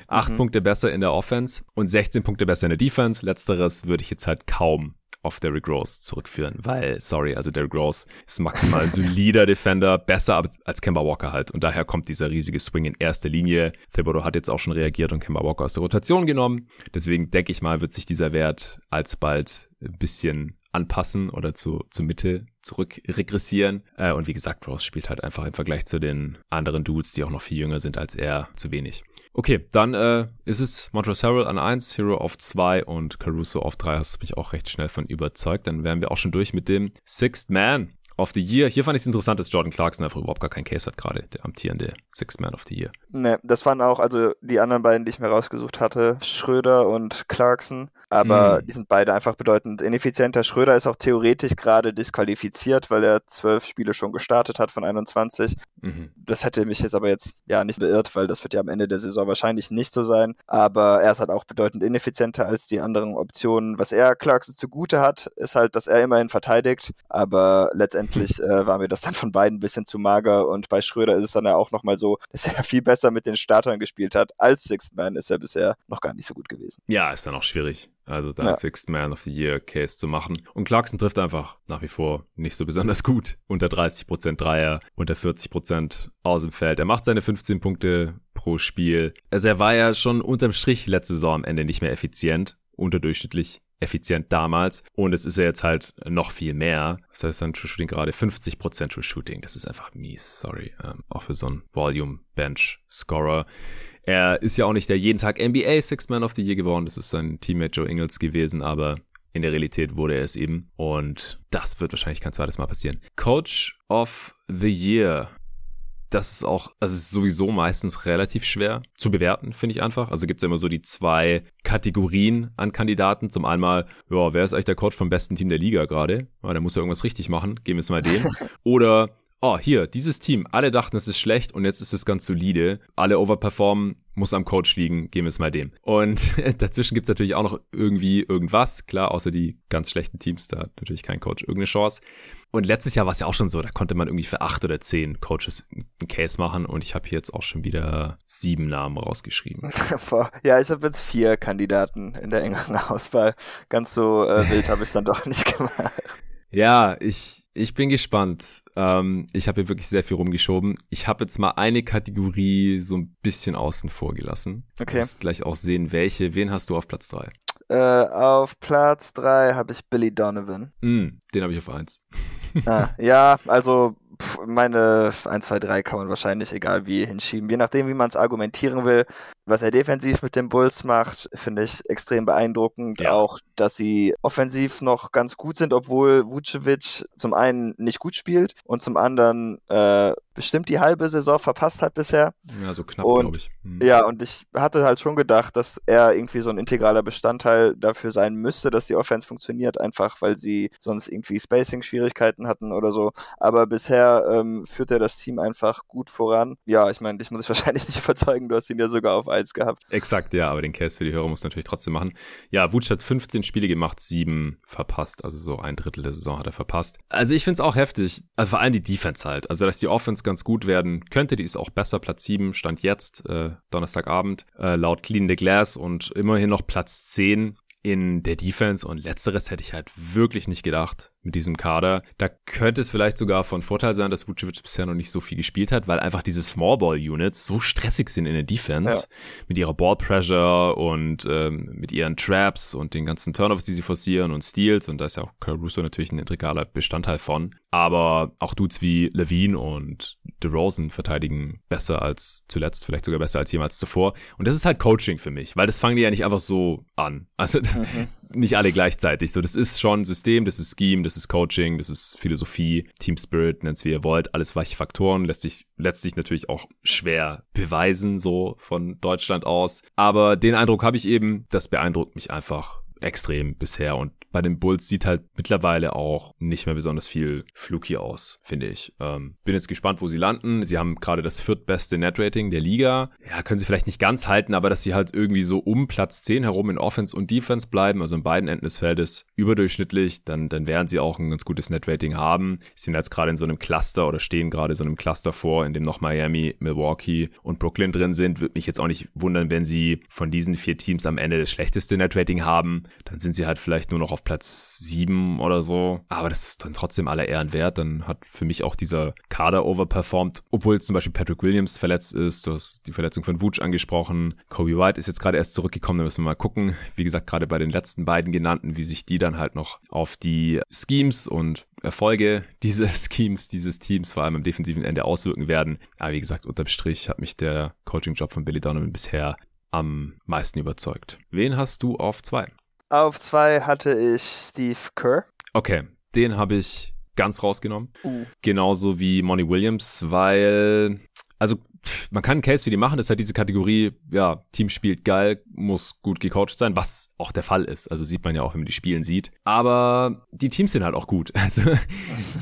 A: 8 mhm. Punkte besser in der Offense und 16 Punkte besser in der Defense. Letzteres würde ich jetzt halt kaum auf Derrick Rose zurückführen, weil, sorry, also Derrick Rose ist maximal [LAUGHS] solider Defender, besser als Kemba Walker halt. Und daher kommt dieser riesige Swing in erster Linie. Thibodeau hat jetzt auch schon reagiert und Kemba Walker aus der Rotation genommen. Deswegen denke ich mal, wird sich dieser Wert alsbald ein bisschen anpassen oder zu, zur Mitte zurück regressieren. Äh, und wie gesagt, Rose spielt halt einfach im Vergleich zu den anderen Dudes, die auch noch viel jünger sind als er, zu wenig. Okay, dann äh, ist es Montrezl Harrell an 1, Hero auf 2 und Caruso auf 3. Hast du mich auch recht schnell von überzeugt. Dann wären wir auch schon durch mit dem Sixth Man of the Year. Hier fand ich es interessant, dass Jordan Clarkson einfach überhaupt gar keinen Case hat, gerade der amtierende Sixth Man of the Year.
B: Ne, das waren auch, also die anderen beiden, die ich mir rausgesucht hatte, Schröder und Clarkson aber mm. die sind beide einfach bedeutend ineffizienter. Schröder ist auch theoretisch gerade disqualifiziert, weil er zwölf Spiele schon gestartet hat von 21. Mhm. Das hätte mich jetzt aber jetzt ja nicht beirrt, weil das wird ja am Ende der Saison wahrscheinlich nicht so sein. Aber er ist halt auch bedeutend ineffizienter als die anderen Optionen. Was er Clarkson zugute hat, ist halt, dass er immerhin verteidigt. Aber letztendlich [LAUGHS] äh, war mir das dann von beiden ein bisschen zu mager. Und bei Schröder ist es dann ja auch nochmal so, dass er [LAUGHS] viel besser mit den Startern gespielt hat. Als Sixth Man ist er bisher noch gar nicht so gut gewesen.
A: Ja, ist dann auch schwierig. Also da ja. Sixth Man of the Year Case zu machen. Und Clarkson trifft einfach nach wie vor nicht so besonders gut. Unter 30% Dreier, unter 40% aus dem Feld. Er macht seine 15 Punkte pro Spiel. Also er war ja schon unterm Strich letzte Saison am Ende nicht mehr effizient, unterdurchschnittlich effizient damals. Und es ist ja jetzt halt noch viel mehr. Das heißt dann True Shooting gerade 50% True Shooting. Das ist einfach mies, sorry. Ähm, auch für so einen Volume Bench Scorer. Er ist ja auch nicht der jeden Tag NBA Six Man of the Year geworden. Das ist sein Teammate Joe Ingles gewesen, aber in der Realität wurde er es eben. Und das wird wahrscheinlich kein zweites Mal passieren. Coach of the Year. Das ist auch, also ist sowieso meistens relativ schwer zu bewerten, finde ich einfach. Also gibt es ja immer so die zwei Kategorien an Kandidaten. Zum einmal, ja, wer ist eigentlich der Coach vom besten Team der Liga gerade? Ja, der muss ja irgendwas richtig machen, geben wir es mal dem. [LAUGHS] Oder oh, hier, dieses Team, alle dachten, es ist schlecht und jetzt ist es ganz solide. Alle overperformen, muss am Coach liegen, geben wir es mal dem. Und [LAUGHS] dazwischen gibt's natürlich auch noch irgendwie irgendwas. Klar, außer die ganz schlechten Teams, da hat natürlich kein Coach irgendeine Chance. Und letztes Jahr war es ja auch schon so, da konnte man irgendwie für acht oder zehn Coaches einen Case machen und ich habe hier jetzt auch schon wieder sieben Namen rausgeschrieben. [LAUGHS]
B: ja, ich habe jetzt vier Kandidaten in der engeren Auswahl. Ganz so äh, wild habe ich es dann doch nicht [LAUGHS] gemacht.
A: Ja, ich Ich bin gespannt. Ähm, ich habe hier wirklich sehr viel rumgeschoben. Ich habe jetzt mal eine Kategorie so ein bisschen außen vor gelassen.
B: Okay.
A: Du wirst gleich auch sehen, welche. Wen hast du auf Platz drei?
B: Äh, auf Platz 3 habe ich Billy Donovan.
A: Mm, den habe ich auf eins. [LAUGHS]
B: ah, ja, also pff, meine 1, 2, 3 kann man wahrscheinlich egal wie hinschieben. Je nachdem, wie man es argumentieren will. Was er defensiv mit den Bulls macht, finde ich extrem beeindruckend.
A: Ja.
B: Auch, dass sie offensiv noch ganz gut sind, obwohl Vucevic zum einen nicht gut spielt und zum anderen äh, bestimmt die halbe Saison verpasst hat bisher.
A: Ja, so knapp, glaube ich. Hm.
B: Ja, und ich hatte halt schon gedacht, dass er irgendwie so ein integraler Bestandteil dafür sein müsste, dass die Offense funktioniert, einfach weil sie sonst irgendwie Spacing-Schwierigkeiten hatten oder so. Aber bisher ähm, führt er das Team einfach gut voran. Ja, ich meine, dich muss ich [LAUGHS] wahrscheinlich nicht überzeugen, du hast ihn ja sogar auf 1 gehabt.
A: Exakt, ja, aber den Case für die Hörer muss natürlich trotzdem machen. Ja, Wutsch hat 15 Spiele gemacht, sieben verpasst. Also so ein Drittel der Saison hat er verpasst. Also ich finde es auch heftig. Also vor allem die Defense halt. Also dass die Offense ganz gut werden könnte, die ist auch besser. Platz 7 stand jetzt, äh, Donnerstagabend, äh, laut Clean the Glass und immerhin noch Platz 10 in der Defense und letzteres hätte ich halt wirklich nicht gedacht mit diesem Kader. Da könnte es vielleicht sogar von Vorteil sein, dass Vucevic bisher noch nicht so viel gespielt hat, weil einfach diese Small Ball Units so stressig sind in der Defense mit ihrer Ball Pressure und ähm, mit ihren Traps und den ganzen Turnovers, die sie forcieren und Steals und da ist ja auch Caruso natürlich ein integraler Bestandteil von. Aber auch Dudes wie Levine und DeRozan verteidigen besser als zuletzt, vielleicht sogar besser als jemals zuvor. Und das ist halt Coaching für mich, weil das fangen die ja nicht einfach so an. Also nicht alle gleichzeitig. So, das ist schon System, das ist Scheme, das ist Coaching, das ist Philosophie, Team Spirit, nennt's wie ihr wollt. Alles weiche Faktoren, lässt sich letztlich natürlich auch schwer beweisen, so von Deutschland aus. Aber den Eindruck habe ich eben, das beeindruckt mich einfach extrem bisher und bei den Bulls sieht halt mittlerweile auch nicht mehr besonders viel fluky aus, finde ich. Ähm, bin jetzt gespannt, wo sie landen. Sie haben gerade das viertbeste Netrating der Liga. Ja, können sie vielleicht nicht ganz halten, aber dass sie halt irgendwie so um Platz 10 herum in Offense und Defense bleiben, also in beiden Enden des Feldes überdurchschnittlich, dann, dann werden sie auch ein ganz gutes Netrating haben. Sie sind jetzt gerade in so einem Cluster oder stehen gerade so einem Cluster vor, in dem noch Miami, Milwaukee und Brooklyn drin sind. Würde mich jetzt auch nicht wundern, wenn sie von diesen vier Teams am Ende das schlechteste Netrating haben. Dann sind sie halt vielleicht nur noch auf Platz 7 oder so. Aber das ist dann trotzdem aller Ehren wert. Dann hat für mich auch dieser Kader overperformed, obwohl jetzt zum Beispiel Patrick Williams verletzt ist. Du hast die Verletzung von Vooch angesprochen. Kobe White ist jetzt gerade erst zurückgekommen. Da müssen wir mal gucken. Wie gesagt, gerade bei den letzten beiden genannten, wie sich die dann halt noch auf die Schemes und Erfolge [LAUGHS] dieses Schemes, dieses Teams, vor allem am defensiven Ende auswirken werden. Aber wie gesagt, unterm Strich hat mich der Coaching-Job von Billy Donovan bisher am meisten überzeugt. Wen hast du auf zwei?
B: Auf 2 hatte ich Steve Kerr.
A: Okay, den habe ich ganz rausgenommen.
B: Uh.
A: Genauso wie Monty Williams, weil, also man kann einen Case für die machen, das ist halt diese Kategorie, ja, Team spielt geil, muss gut gecoacht sein, was auch der Fall ist. Also sieht man ja auch, wenn man die Spielen sieht. Aber die Teams sind halt auch gut. [LAUGHS] Also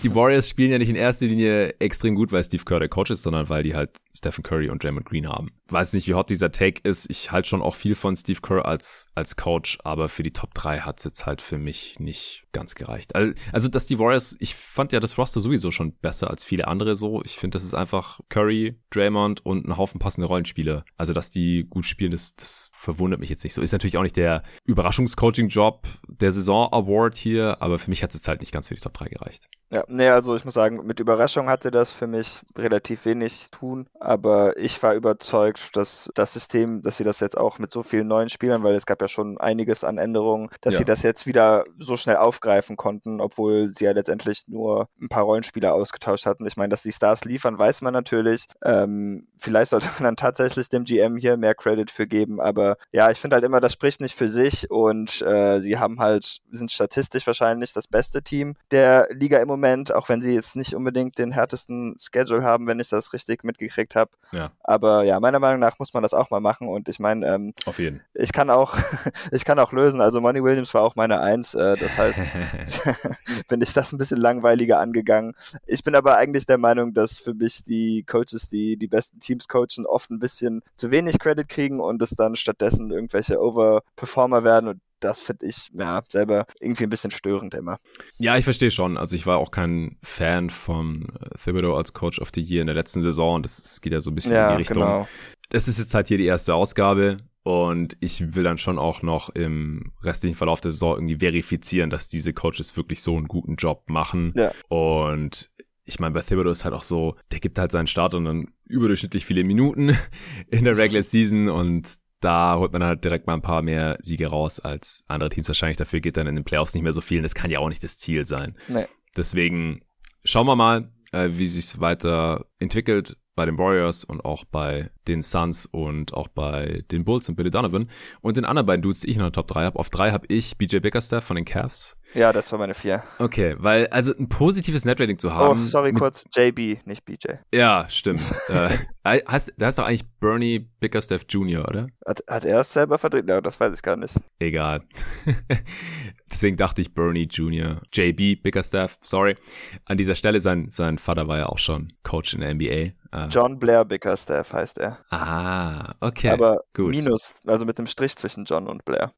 A: die Warriors spielen ja nicht in erster Linie extrem gut, weil Steve Kerr der Coach ist, sondern weil die halt Stephen Curry und Draymond Green haben. Weiß nicht, wie hot dieser Take ist. Ich halte schon auch viel von Steve Kerr als, als Coach, aber für die Top 3 hat es jetzt halt für mich nicht ganz gereicht. Also, dass die Warriors, ich fand ja das Roster sowieso schon besser als viele andere so. Ich finde, das ist einfach Curry, Draymond und ein Haufen passende Rollenspieler. Also, dass die gut spielen, das, das verwundert mich jetzt nicht so. Ist natürlich auch nicht der Überraschungscoaching-Job der Saison-Award hier, aber für mich hat es jetzt halt nicht ganz für die Top 3 gereicht.
B: Ja, nee, also ich muss sagen, mit Überraschung hatte das für mich relativ wenig zu tun, aber ich war überzeugt, dass das System, dass sie das jetzt auch mit so vielen neuen Spielern, weil es gab ja schon einiges an Änderungen, dass
A: Ja.
B: sie das jetzt wieder so schnell aufgreifen konnten, obwohl sie ja letztendlich nur ein paar Rollenspieler ausgetauscht hatten. Ich meine, dass die Stars liefern, weiß man natürlich. Ähm, vielleicht sollte man dann tatsächlich dem GM hier mehr Credit für geben, aber ja, ich finde halt immer, das spricht nicht für sich und äh, sie haben halt, sind statistisch wahrscheinlich das beste Team der Liga im Moment, auch wenn sie jetzt nicht unbedingt den härtesten Schedule haben, wenn ich das richtig mitgekriegt habe.
A: Ja.
B: Aber ja, meiner Meinung nach muss man das auch mal machen und ich meine, ähm,
A: Auf jeden.
B: ich kann auch, [LAUGHS] ich kann auch lösen. Also Money Williams war auch meine Eins, äh, das heißt, [LAUGHS] [LAUGHS] bin ich das ein bisschen langweiliger angegangen. Ich bin aber eigentlich der Meinung, dass für mich die Coaches, die die besten Teams coachen, oft ein bisschen zu wenig Credit kriegen und es dann stattdessen irgendwelche Overperformer werden und das finde ich ja selber irgendwie ein bisschen störend immer.
A: Ja, ich verstehe schon. Also ich war auch kein Fan von äh, Thibodeau als Coach of the Year in der letzten Saison. Das, das geht ja so ein bisschen in
B: Ja,
A: die Richtung.
B: genau.
A: Das ist jetzt halt hier die erste Ausgabe. Und ich will dann schon auch noch im restlichen Verlauf der Saison irgendwie verifizieren, dass diese Coaches wirklich so einen guten Job machen.
B: Ja.
A: Und ich meine, bei Thibodeau ist halt auch so, der gibt halt seinen Start und dann überdurchschnittlich viele Minuten [LAUGHS] in der Regular Season und da holt man halt direkt mal ein paar mehr Siege raus als andere Teams wahrscheinlich. Dafür geht dann in den Playoffs nicht mehr so viel und das kann ja auch nicht das Ziel sein.
B: Nee.
A: Deswegen schauen wir mal, äh, wie sich weiter entwickelt bei den Warriors und auch bei den Suns und auch bei den Bulls und Billy Donovan. Und den anderen beiden Dudes, die ich noch in der Top 3 habe. Auf 3 habe ich BJ Bickerstaff von den Cavs.
B: Ja, das war meine 4.
A: Okay, weil also ein positives Netrating zu haben.
B: Oh, sorry, kurz. JB, nicht BJ.
A: Ja, stimmt. [LAUGHS] äh, heißt, da ist doch eigentlich Bernie Bickerstaff Jr., oder?
B: Hat, hat er es selber verdreht? Ja, das weiß ich gar nicht.
A: Egal. [LAUGHS] Deswegen dachte ich Bernie Jr. JB Bickerstaff, sorry. An dieser Stelle, sein, sein Vater war ja auch schon Coach in der NBA.
B: Uh, John Blair Bickerstaff heißt er.
A: Ah, okay.
B: Aber gut. minus, also mit dem Strich zwischen John und Blair.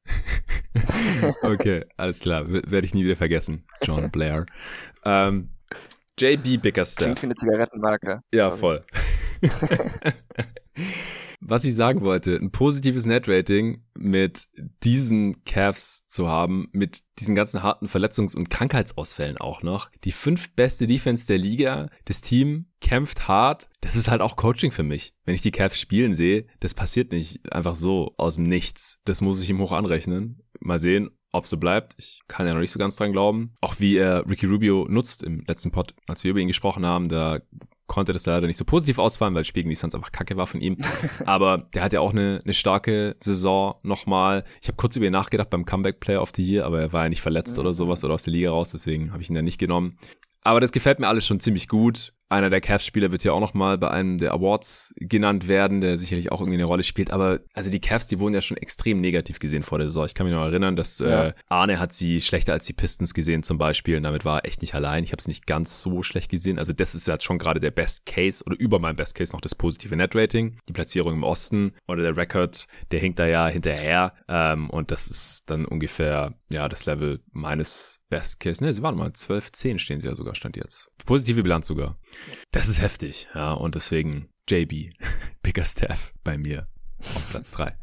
B: [LAUGHS]
A: okay, alles klar. W werde ich nie wieder vergessen. John [LAUGHS] Blair. Ähm, JB Bickerstaff.
B: Klingt wie eine Zigarettenmarke.
A: Ja, Sorry. voll. [LAUGHS] Was ich sagen wollte, ein positives Net-Rating mit diesen Cavs zu haben, mit diesen ganzen harten Verletzungs- und Krankheitsausfällen auch noch. Die fünf beste Defense der Liga. Das Team kämpft hart. Das ist halt auch Coaching für mich. Wenn ich die Cavs spielen sehe, das passiert nicht einfach so aus dem Nichts. Das muss ich ihm hoch anrechnen. Mal sehen, ob so bleibt. Ich kann ja noch nicht so ganz dran glauben. Auch wie er Ricky Rubio nutzt im letzten Pod, als wir über ihn gesprochen haben, da konnte das leider nicht so positiv ausfallen, weil Spiel gegen die Suns einfach kacke war von ihm. [LAUGHS] Aber der hat ja auch eine, eine starke Saison nochmal. Ich habe kurz über ihn nachgedacht beim Comeback Player of the Year, aber er war ja nicht verletzt oder sowas oder aus der Liga raus, deswegen habe ich ihn ja nicht genommen. Aber das gefällt mir alles schon ziemlich gut einer der Cavs-Spieler wird ja auch noch mal bei einem der Awards genannt werden, der sicherlich auch irgendwie eine Rolle spielt. Aber also die Cavs, die wurden ja schon extrem negativ gesehen vor der Saison. Ich kann mich noch erinnern, dass ja. äh, Arne hat sie schlechter als die Pistons gesehen zum Beispiel. Und damit war er echt nicht allein. Ich habe es nicht ganz so schlecht gesehen. Also das ist ja schon gerade der Best Case oder über meinem Best Case noch das positive Net-Rating. Die Platzierung im Osten oder der Record, der hinkt da ja hinterher. Ähm, und das ist dann ungefähr ja das Level meines Best Case. Ne, sie waren mal 12, 10 stehen sie ja sogar, stand jetzt. Positive Bilanz sogar. Das ist heftig, ja, und deswegen JB, [LAUGHS] Bigger Staff bei mir auf Platz 3.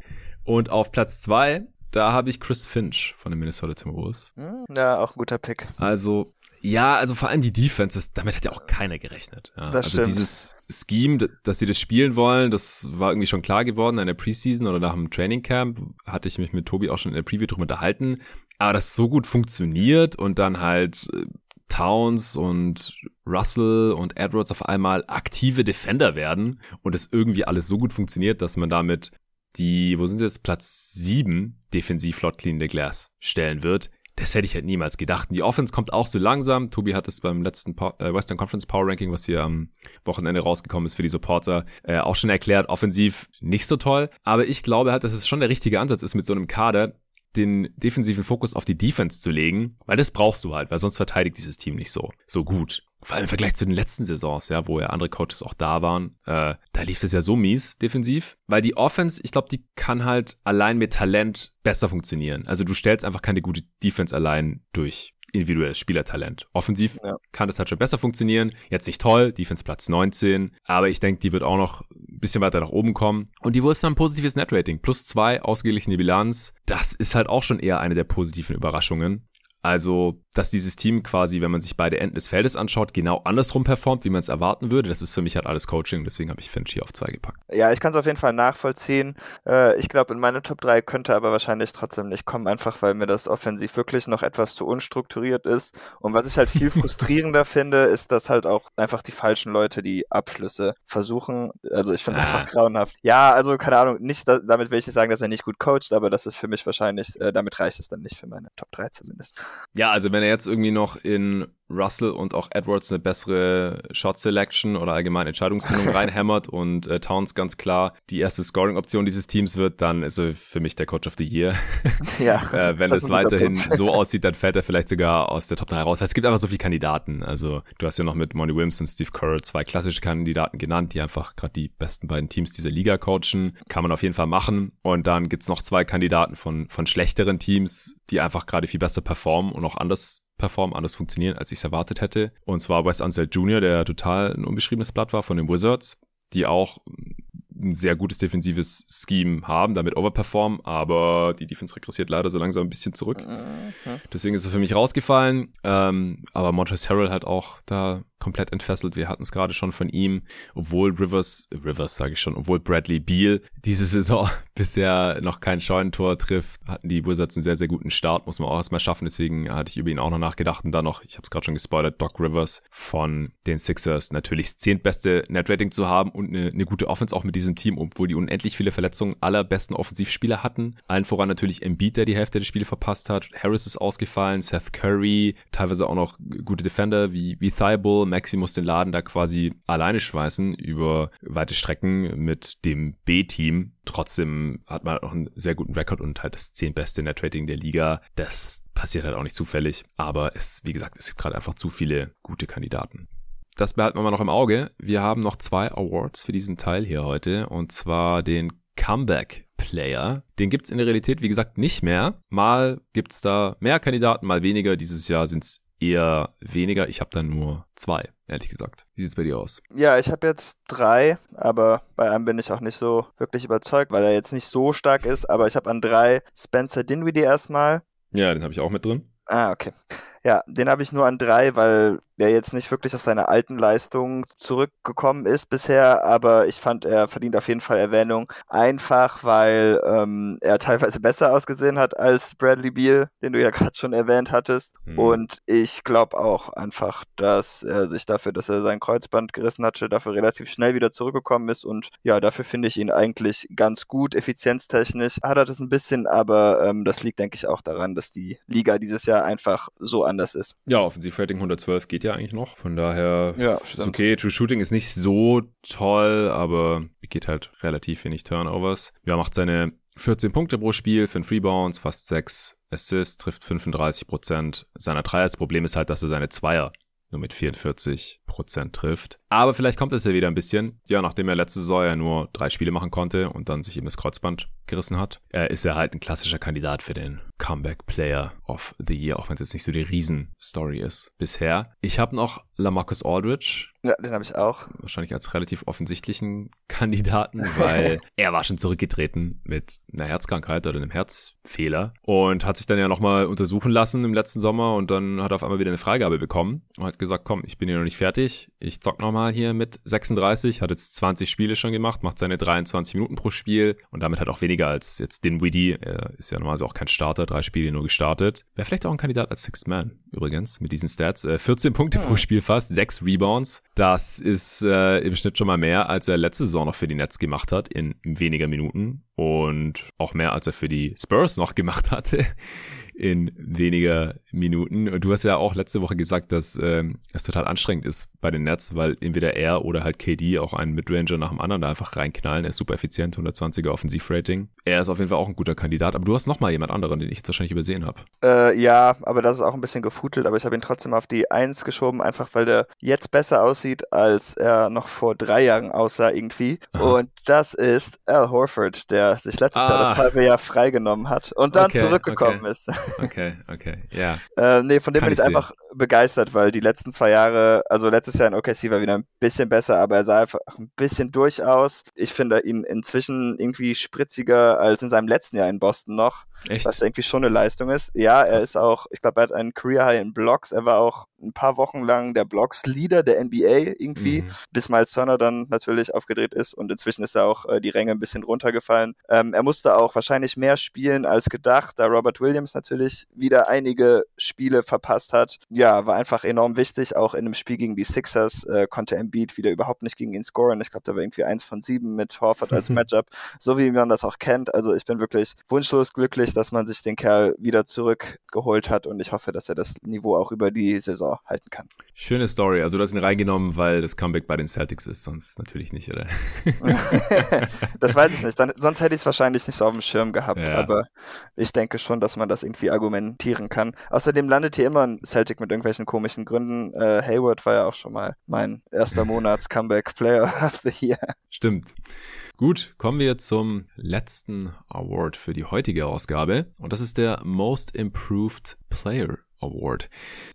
A: Und auf Platz 2, da habe ich Chris Finch von den Minnesota Timberwolves.
B: Hm, ja, auch ein guter Pick.
A: Also, ja, also vor allem die Defense, damit hat ja auch keiner gerechnet. Ja, also
B: stimmt.
A: dieses Scheme, dass sie das spielen wollen, das war irgendwie schon klar geworden in der Preseason oder nach dem Training Camp. Hatte ich mich mit Tobi auch schon in der Preview drüber unterhalten. Aber das so gut funktioniert und dann halt äh, Towns und Russell und Edwards auf einmal aktive Defender werden und es irgendwie alles so gut funktioniert, dass man damit die, wo sind sie jetzt, Platz sieben defensiv flott clean the glass stellen wird. Das hätte ich halt niemals gedacht. Und die Offense kommt auch so langsam. Tobi hat es beim letzten äh, Western Conference Power Ranking, was hier am Wochenende rausgekommen ist für die Supporter, äh, auch schon erklärt. Offensiv nicht so toll. Aber ich glaube halt, dass es schon der richtige Ansatz ist mit so einem Kader, den defensiven Fokus auf die Defense zu legen, weil das brauchst du halt, weil sonst verteidigt dieses Team nicht so, so gut. Vor allem im Vergleich zu den letzten Saisons, ja, wo ja andere Coaches auch da waren, äh, da lief es ja so mies defensiv, weil die Offense, ich glaube, die kann halt allein mit Talent besser funktionieren. Also du stellst einfach keine gute Defense allein durch individuelles Spielertalent. Offensiv ja. kann das halt schon besser funktionieren. Jetzt nicht toll, Defense Platz 19, aber ich denke, die wird auch noch ein bisschen weiter nach oben kommen. Und die Wolves haben ein positives Netrating, plus zwei, ausgeglichene Bilanz. Das ist halt auch schon eher eine der positiven Überraschungen. Also, dass dieses Team quasi, wenn man sich beide Enden des Feldes anschaut, genau andersrum performt, wie man es erwarten würde, das ist für mich halt alles Coaching. Deswegen habe ich Finch hier auf zwei gepackt.
B: Ja, ich kann es auf jeden Fall nachvollziehen. Äh, ich glaube, in meine Top 3 könnte aber wahrscheinlich trotzdem nicht kommen, einfach weil mir das offensiv wirklich noch etwas zu unstrukturiert ist. Und was ich halt viel [LAUGHS] frustrierender finde, ist, dass halt auch einfach die falschen Leute die Abschlüsse versuchen. Also ich finde ah. einfach grauenhaft. Ja, also keine Ahnung, nicht damit will ich nicht sagen, dass er nicht gut coacht, aber das ist für mich wahrscheinlich, äh, damit reicht es dann nicht für meine Top 3 zumindest.
A: Ja, also wenn er jetzt irgendwie noch in Russell und auch Edwards eine bessere Shot Selection oder allgemein Entscheidungsfindung [LAUGHS] reinhämmert und äh, Towns ganz klar die erste Scoring-Option dieses Teams wird, dann ist er für mich der Coach of the Year. [LAUGHS]
B: Ja,
A: äh, wenn es weiterhin so aussieht, dann fällt er vielleicht sogar aus der Top 3 raus. Weil es gibt einfach so viele Kandidaten. Also du hast ja noch mit Monty Williams und Steve Kerr zwei klassische Kandidaten genannt, die einfach gerade die besten beiden Teams dieser Liga coachen. Kann man auf jeden Fall machen. Und dann gibt's noch zwei Kandidaten von, von schlechteren Teams, die einfach gerade viel besser performen und auch anders performen, anders funktionieren, als ich es erwartet hätte. Und zwar Wes Unseld Jr., der total ein unbeschriebenes Blatt war von den Wizards, die auch ein sehr gutes defensives Scheme haben, damit overperformen, aber die Defense regressiert leider so langsam ein bisschen zurück. Mhm. Deswegen ist er für mich rausgefallen. Ähm, aber Montrezl Harrell hat auch da komplett entfesselt. Wir hatten es gerade schon von ihm, obwohl Rivers, Rivers sage ich schon, obwohl Bradley Beal diese Saison [LAUGHS] bisher noch kein Scheunentor trifft, hatten die Wizards einen sehr, sehr guten Start, muss man auch erstmal schaffen. Deswegen hatte ich über ihn auch noch nachgedacht und dann noch, ich habe es gerade schon gespoilert, Doc Rivers von den Sixers natürlich das zehntbeste Netrating zu haben und eine, eine gute Offense auch mit diesem Team, obwohl die unendlich viele Verletzungen aller besten Offensivspieler hatten. Allen voran natürlich Embiid, der die Hälfte der Spiele verpasst hat. Harris ist ausgefallen, Seth Curry, teilweise auch noch gute Defender wie, wie Thibault, Maxi muss den Laden da quasi alleine schweißen über weite Strecken mit dem B-Team. Trotzdem hat man auch einen sehr guten Rekord und halt das zehntbeste Net-Rating der Liga. Das passiert halt auch nicht zufällig. Aber es, wie gesagt, es gibt gerade einfach zu viele gute Kandidaten. Das behalten wir mal noch im Auge. Wir haben noch zwei Awards für diesen Teil hier heute. Und zwar den Comeback Player. Den gibt's in der Realität, wie gesagt, nicht mehr. Mal gibt's da mehr Kandidaten, mal weniger. Dieses Jahr sind's eher weniger. Ich habe dann nur zwei, ehrlich gesagt. Wie sieht's bei dir aus?
B: Ja, ich habe jetzt drei, aber bei einem bin ich auch nicht so wirklich überzeugt, weil er jetzt nicht so stark ist. Aber ich habe an drei Spencer Dinwiddie erstmal.
A: Ja, den habe ich auch mit drin.
B: Ah, okay. Ja, den habe ich nur an drei, weil der jetzt nicht wirklich auf seine alten Leistungen zurückgekommen ist bisher, aber ich fand, er verdient auf jeden Fall Erwähnung. Einfach, weil ähm, er teilweise besser ausgesehen hat als Bradley Beal, den du ja [LAUGHS] gerade schon erwähnt hattest. Mhm. Und ich glaube auch einfach, dass er sich dafür, dass er sein Kreuzband gerissen hatte, dafür relativ schnell wieder zurückgekommen ist. Und ja, dafür finde ich ihn eigentlich ganz gut, effizienztechnisch. Hat er das ein bisschen, aber ähm, das liegt, denke ich, auch daran, dass die Liga dieses Jahr einfach so anders ist.
A: Ja, Offensivrating 112 geht ja eigentlich noch. Von daher
B: ja,
A: ist okay. True Shooting ist nicht so toll, aber geht halt relativ wenig Turnovers. Ja, macht seine 14 Punkte pro Spiel, 5 Rebounds, fast 6 Assists, trifft 35 Prozent seiner Dreier. Das Problem ist halt, dass er seine Zweier nur mit 44 Prozent trifft. Aber vielleicht kommt es ja wieder ein bisschen. Ja, nachdem er letzte Saison ja nur drei Spiele machen konnte und dann sich eben das Kreuzband gerissen hat, er ist er halt ein klassischer Kandidat für den Comeback Player of the Year, auch wenn es jetzt nicht so die Riesen-Story ist bisher. Ich habe noch Lamarcus Aldridge.
B: Ja, den habe ich auch.
A: Wahrscheinlich als relativ offensichtlichen Kandidaten, weil [LAUGHS] er war schon zurückgetreten mit einer Herzkrankheit oder einem Herzfehler und hat sich dann ja nochmal untersuchen lassen im letzten Sommer und dann hat er auf einmal wieder eine Freigabe bekommen und hat gesagt, komm, ich bin hier noch nicht fertig, ich zock nochmal hier mit 36, hat jetzt 20 Spiele schon gemacht, macht seine 23 Minuten pro Spiel und damit hat auch weniger als jetzt Dinwiddie, er ist ja normalerweise auch kein Starter, drei Spiele nur gestartet. Wäre vielleicht auch ein Kandidat als Sixth Man übrigens mit diesen Stats. Äh, 14 Punkte ja. pro Spiel fast, sechs Rebounds. Das ist äh, im Schnitt schon mal mehr, als er letzte Saison noch für die Nets gemacht hat in weniger Minuten und auch mehr, als er für die Spurs noch gemacht [LAUGHS] hatte in weniger Minuten. Und du hast ja auch letzte Woche gesagt, dass ähm, es total anstrengend ist bei den Nets, weil entweder er oder halt KD auch einen Midranger nach dem anderen da einfach reinknallen. Er ist super effizient, 120er Offensivrating. Er ist auf jeden Fall auch ein guter Kandidat, aber du hast noch mal jemand anderen, den ich jetzt wahrscheinlich übersehen habe.
B: Äh, ja, aber das ist auch ein bisschen gefutelt, aber ich habe ihn trotzdem auf die Eins geschoben, einfach weil der jetzt besser aussieht, als er noch vor drei Jahren aussah irgendwie. Aha. Und das ist Al Horford, der sich letztes ah. Jahr das halbe Jahr freigenommen hat und dann okay, zurückgekommen
A: okay.
B: ist. [LAUGHS]
A: Okay, okay, ja.
B: Äh, nee, von dem Kann bin ich, ich einfach begeistert, weil die letzten zwei Jahre, also letztes Jahr in OKC war wieder ein bisschen besser, aber er sah einfach ein bisschen durch aus. Ich finde ihn inzwischen irgendwie spritziger als in seinem letzten Jahr in Boston noch. Echt? Was irgendwie schon eine Leistung ist. Ja, er Krass. ist auch, ich glaube, er hat einen Career High in Blocks. Er war auch ein paar Wochen lang der Blocks-Leader der NBA irgendwie, mhm. bis Miles Turner dann natürlich aufgedreht ist und inzwischen ist er auch äh, die Ränge ein bisschen runtergefallen. Ähm, er musste auch wahrscheinlich mehr spielen als gedacht, da Robert Williams natürlich wieder einige Spiele verpasst hat. Ja, war einfach enorm wichtig. Auch in dem Spiel gegen die Sixers äh, konnte Embiid wieder überhaupt nicht gegen ihn scoren. Ich glaube, da war irgendwie eins von sieben mit Horford als [LAUGHS] Matchup, so wie man das auch kennt. Also ich bin wirklich wunschlos glücklich, dass man sich den Kerl wieder zurückgeholt hat und ich hoffe, dass er das Niveau auch über die Saison halten kann.
A: Schöne Story. Also du hast ihn reingenommen, weil das Comeback bei den Celtics ist, sonst natürlich nicht, oder? [LAUGHS]
B: das weiß ich nicht. Dann, sonst hätte ich es wahrscheinlich nicht so auf dem Schirm gehabt, ja. aber ich denke schon, dass man das irgendwie argumentieren kann. Außerdem landet hier immer ein Celtic mit irgendwelchen komischen Gründen. Äh, Hayward war ja auch schon mal mein erster Monats-Comeback-Player [LAUGHS] of the Year.
A: Stimmt. Gut, kommen wir zum letzten Award für die heutige Ausgabe. Und das ist der Most Improved Player Award.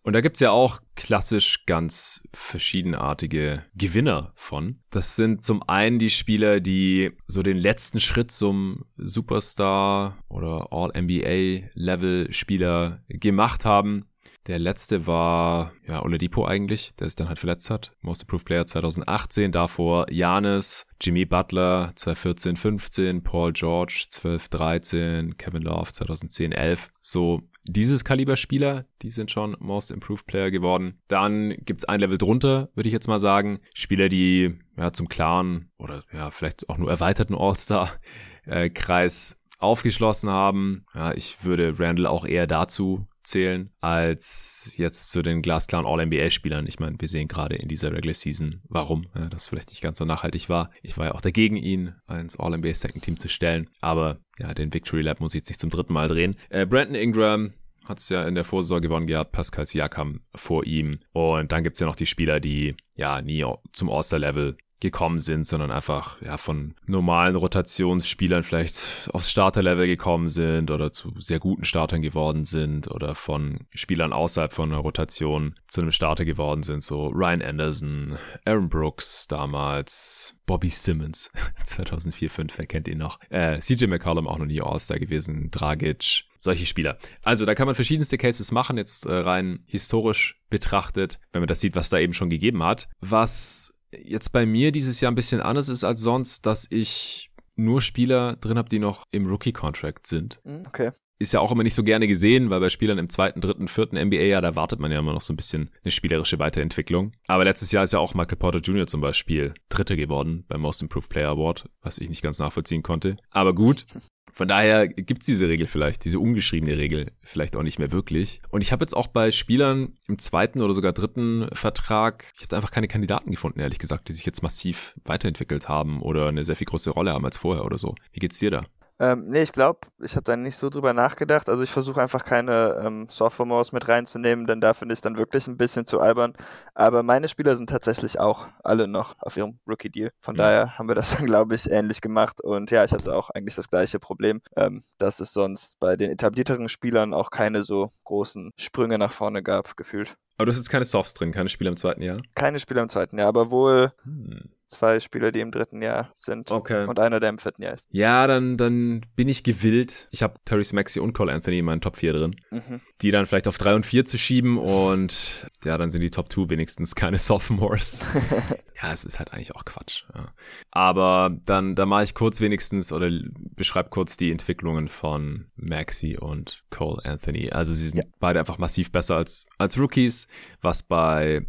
A: Und da gibt's ja auch klassisch ganz verschiedenartige Gewinner von. Das sind zum einen die Spieler, die so den letzten Schritt zum Superstar oder All-NBA-Level-Spieler gemacht haben. Der letzte war, ja, Oladipo eigentlich, der sich dann halt verletzt hat. Most Improved Player 2018. Davor Janis, Jimmy Butler 2014, 15, Paul George 12, 13, Kevin Love 2010, 11. So dieses Kaliber Spieler, die sind schon Most Improved Player geworden. Dann gibt's ein Level drunter, würde ich jetzt mal sagen. Spieler, die ja zum klaren oder ja vielleicht auch nur erweiterten All-Star-Kreis aufgeschlossen haben. Ja, ich würde Randall auch eher dazu zählen als jetzt zu den glasklaren All-NBA-Spielern. Ich meine, wir sehen gerade in dieser Regular Season, warum ja, das vielleicht nicht ganz so nachhaltig war. Ich war ja auch dagegen, ihn ins All-NBA Second Team zu stellen, aber ja, den Victory Lab muss ich jetzt nicht zum dritten Mal drehen. Äh, Brandon Ingram hat es ja in der Vorsaison gewonnen gehabt, Pascal Siakam vor ihm. Und dann gibt's ja noch die Spieler, die ja nie zum All-Star-Level gekommen sind, sondern einfach ja von normalen Rotationsspielern vielleicht aufs Starterlevel gekommen sind oder zu sehr guten Startern geworden sind oder von Spielern außerhalb von einer Rotation zu einem Starter geworden sind, so Ryan Anderson, Aaron Brooks damals, Bobby Simmons [LAUGHS] 2004, 5, wer kennt ihn noch? Äh, CJ McCollum auch noch nie All-Star gewesen, Dragic, solche Spieler. Also da kann man verschiedenste Cases machen, jetzt äh, rein historisch betrachtet, wenn man das sieht, was da eben schon gegeben hat. Was jetzt bei mir dieses Jahr ein bisschen anders ist als sonst, dass ich nur Spieler drin habe, die noch im Rookie-Contract sind.
B: Mhm, okay.
A: Ist ja auch immer nicht so gerne gesehen, weil bei Spielern im zweiten, dritten, vierten NBA-Jahr, da wartet man ja immer noch so ein bisschen eine spielerische Weiterentwicklung. Aber letztes Jahr ist ja auch Michael Porter Jr. zum Beispiel Dritter geworden beim Most Improved Player Award, was ich nicht ganz nachvollziehen konnte. Aber gut, [LAUGHS] Von daher gibt's diese Regel vielleicht, diese ungeschriebene Regel vielleicht auch nicht mehr wirklich. Und ich habe jetzt auch bei Spielern im zweiten oder sogar dritten Vertrag, ich habe einfach keine Kandidaten gefunden, ehrlich gesagt, die sich jetzt massiv weiterentwickelt haben oder eine sehr viel größere Rolle haben als vorher oder so. Wie geht's dir da?
B: Ähm, nee, ich glaube, ich habe da nicht so drüber nachgedacht. Also ich versuche einfach keine ähm, Sophomores mit reinzunehmen, denn da finde ich dann wirklich ein bisschen zu albern. Aber meine Spieler sind tatsächlich auch alle noch auf ihrem Rookie-Deal. Von mhm. daher haben wir das dann, glaube ich, ähnlich gemacht. Und ja, ich hatte auch eigentlich das gleiche Problem, ähm, dass es sonst bei den etablierteren Spielern auch keine so großen Sprünge nach vorne gab, gefühlt.
A: Aber du hast jetzt keine Softs drin, keine Spieler im zweiten Jahr?
B: Keine Spieler im zweiten Jahr, aber wohl hm zwei Spieler, die im dritten Jahr sind.
A: Okay.
B: Und einer, der im vierten Jahr ist.
A: Ja, dann, dann bin ich gewillt. Ich habe Terry Maxi und Cole Anthony in meinen Top 4 drin. Mhm. Die dann vielleicht auf 3 und 4 zu schieben und ja, dann sind die Top 2 wenigstens keine [LAUGHS] Sophomores. [LAUGHS] ja, es ist halt eigentlich auch Quatsch. Ja. Aber dann, dann mache ich kurz wenigstens oder beschreibe kurz die Entwicklungen von Maxi und Cole Anthony. Also sie sind ja. beide einfach massiv besser als, als Rookies, was bei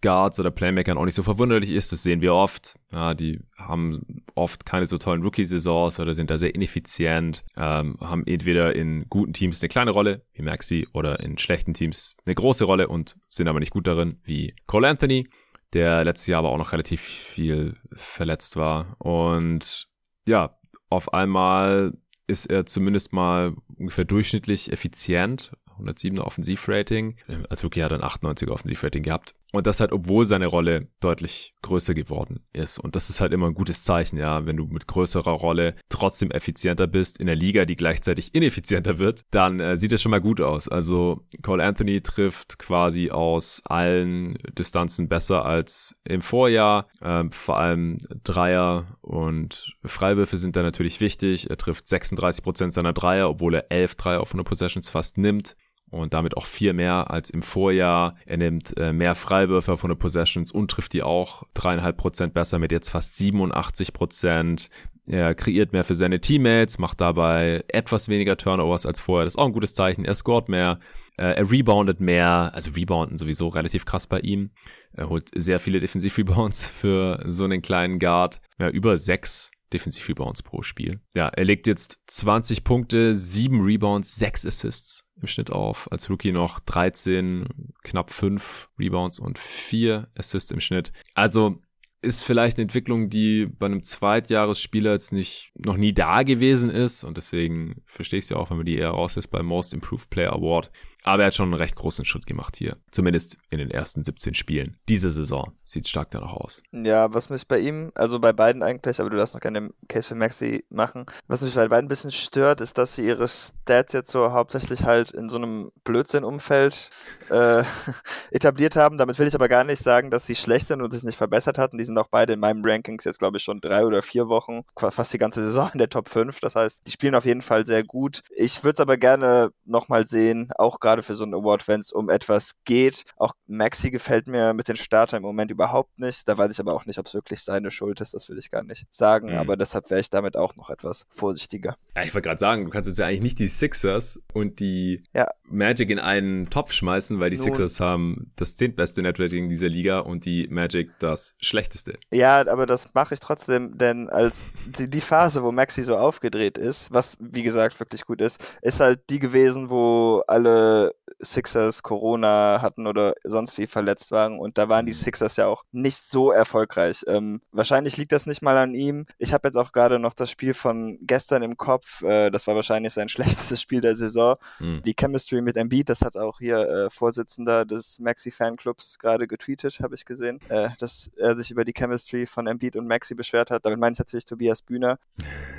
A: Guards oder Playmakern auch nicht so verwunderlich ist. Das sehen wir oft. Ja, die haben oft keine so tollen Rookie-Saisons oder sind da sehr ineffizient, ähm, haben entweder in guten Teams eine kleine Rolle, wie Maxi, oder in schlechten Teams eine große Rolle und sind aber nicht gut darin, wie Cole Anthony, der letztes Jahr aber auch noch relativ viel verletzt war. Und ja, auf einmal ist er zumindest mal ungefähr durchschnittlich effizient 107er Offensivrating. Als Rookie hat er ein 98er Offensivrating gehabt. Und das halt, obwohl seine Rolle deutlich größer geworden ist. Und das ist halt immer ein gutes Zeichen, ja. Wenn du mit größerer Rolle trotzdem effizienter bist in der Liga, die gleichzeitig ineffizienter wird, dann äh, sieht das schon mal gut aus. Also Cole Anthony trifft quasi aus allen Distanzen besser als im Vorjahr. Ähm, vor allem Dreier und Freiwürfe sind da natürlich wichtig. Er trifft 36 Prozent seiner Dreier, obwohl er 11 Dreier auf 100 Possessions fast nimmt und damit auch viel mehr als im Vorjahr. Er nimmt äh, mehr Freiwürfe von den Possessions und trifft die auch dreieinhalb Prozent besser mit jetzt fast 87 Prozent. Er kreiert mehr für seine Teammates, macht dabei etwas weniger Turnovers als vorher. Das ist auch ein gutes Zeichen. Er scoret mehr, äh, er reboundet mehr, also rebounden sowieso relativ krass bei ihm. Er holt sehr viele Defensiv-Rebounds [LAUGHS] für so einen kleinen Guard. Ja, über sechs Defensiv-Rebounds pro Spiel. Ja, er legt jetzt 20 Punkte, 7 Rebounds, 6 Assists im Schnitt auf. Als Rookie noch 13, knapp 5 Rebounds und 4 Assists im Schnitt. Also ist vielleicht eine Entwicklung, die bei einem Zweitjahresspieler jetzt nicht noch nie da gewesen ist und deswegen verstehe ich es ja auch, wenn man die eher rauslässt beim Most Improved Player Award. Aber er hat schon einen recht großen Schritt gemacht hier. Zumindest in den ersten 17 Spielen. Diese Saison sieht stark danach aus.
B: Ja, was mich bei ihm, also bei beiden eigentlich, aber du darfst noch gerne den Case für Maxi machen. Was mich bei beiden ein bisschen stört, ist, dass sie ihre Stats jetzt so hauptsächlich halt in so einem Blödsinn-Umfeld äh, [LAUGHS] etabliert haben. Damit will ich aber gar nicht sagen, dass sie schlecht sind und sich nicht verbessert hatten. Die sind auch beide in meinem Rankings jetzt, glaube ich, schon drei oder vier Wochen, fast die ganze Saison in der Top 5. Das heißt, die spielen auf jeden Fall sehr gut. Ich würde es aber gerne nochmal sehen, auch gerade für so einen Award, wenn es um etwas geht. Auch Maxi gefällt mir mit den Startern im Moment überhaupt nicht. Da weiß ich aber auch nicht, ob es wirklich seine Schuld ist. Das will ich gar nicht sagen. Mhm. Aber deshalb wäre ich damit auch noch etwas vorsichtiger.
A: Ja, ich wollte gerade sagen, du kannst jetzt ja eigentlich nicht die Sixers und die ja. Magic in einen Topf schmeißen, weil die Nun. Sixers haben das zehntbeste Netrating dieser Liga und die Magic das schlechteste.
B: Ja, aber das mache ich trotzdem, denn als die, die Phase, wo Maxi so aufgedreht ist, was wie gesagt wirklich gut ist, ist halt die gewesen, wo alle Sixers Corona hatten oder sonst wie verletzt waren und da waren die mhm. Sixers ja auch nicht so erfolgreich. Ähm, wahrscheinlich liegt das nicht mal an ihm. Ich habe jetzt auch gerade noch das Spiel von gestern im Kopf. Äh, das war wahrscheinlich sein [LAUGHS] schlechtestes Spiel der Saison. Mhm. Die Chemistry mit Embiid, das hat auch hier äh, Vorsitzender des Maxi Fanclubs gerade getweetet, habe ich gesehen, äh, dass er sich über die Chemistry von Embiid und Maxi beschwert hat. Damit meine ich natürlich Tobias Bühner.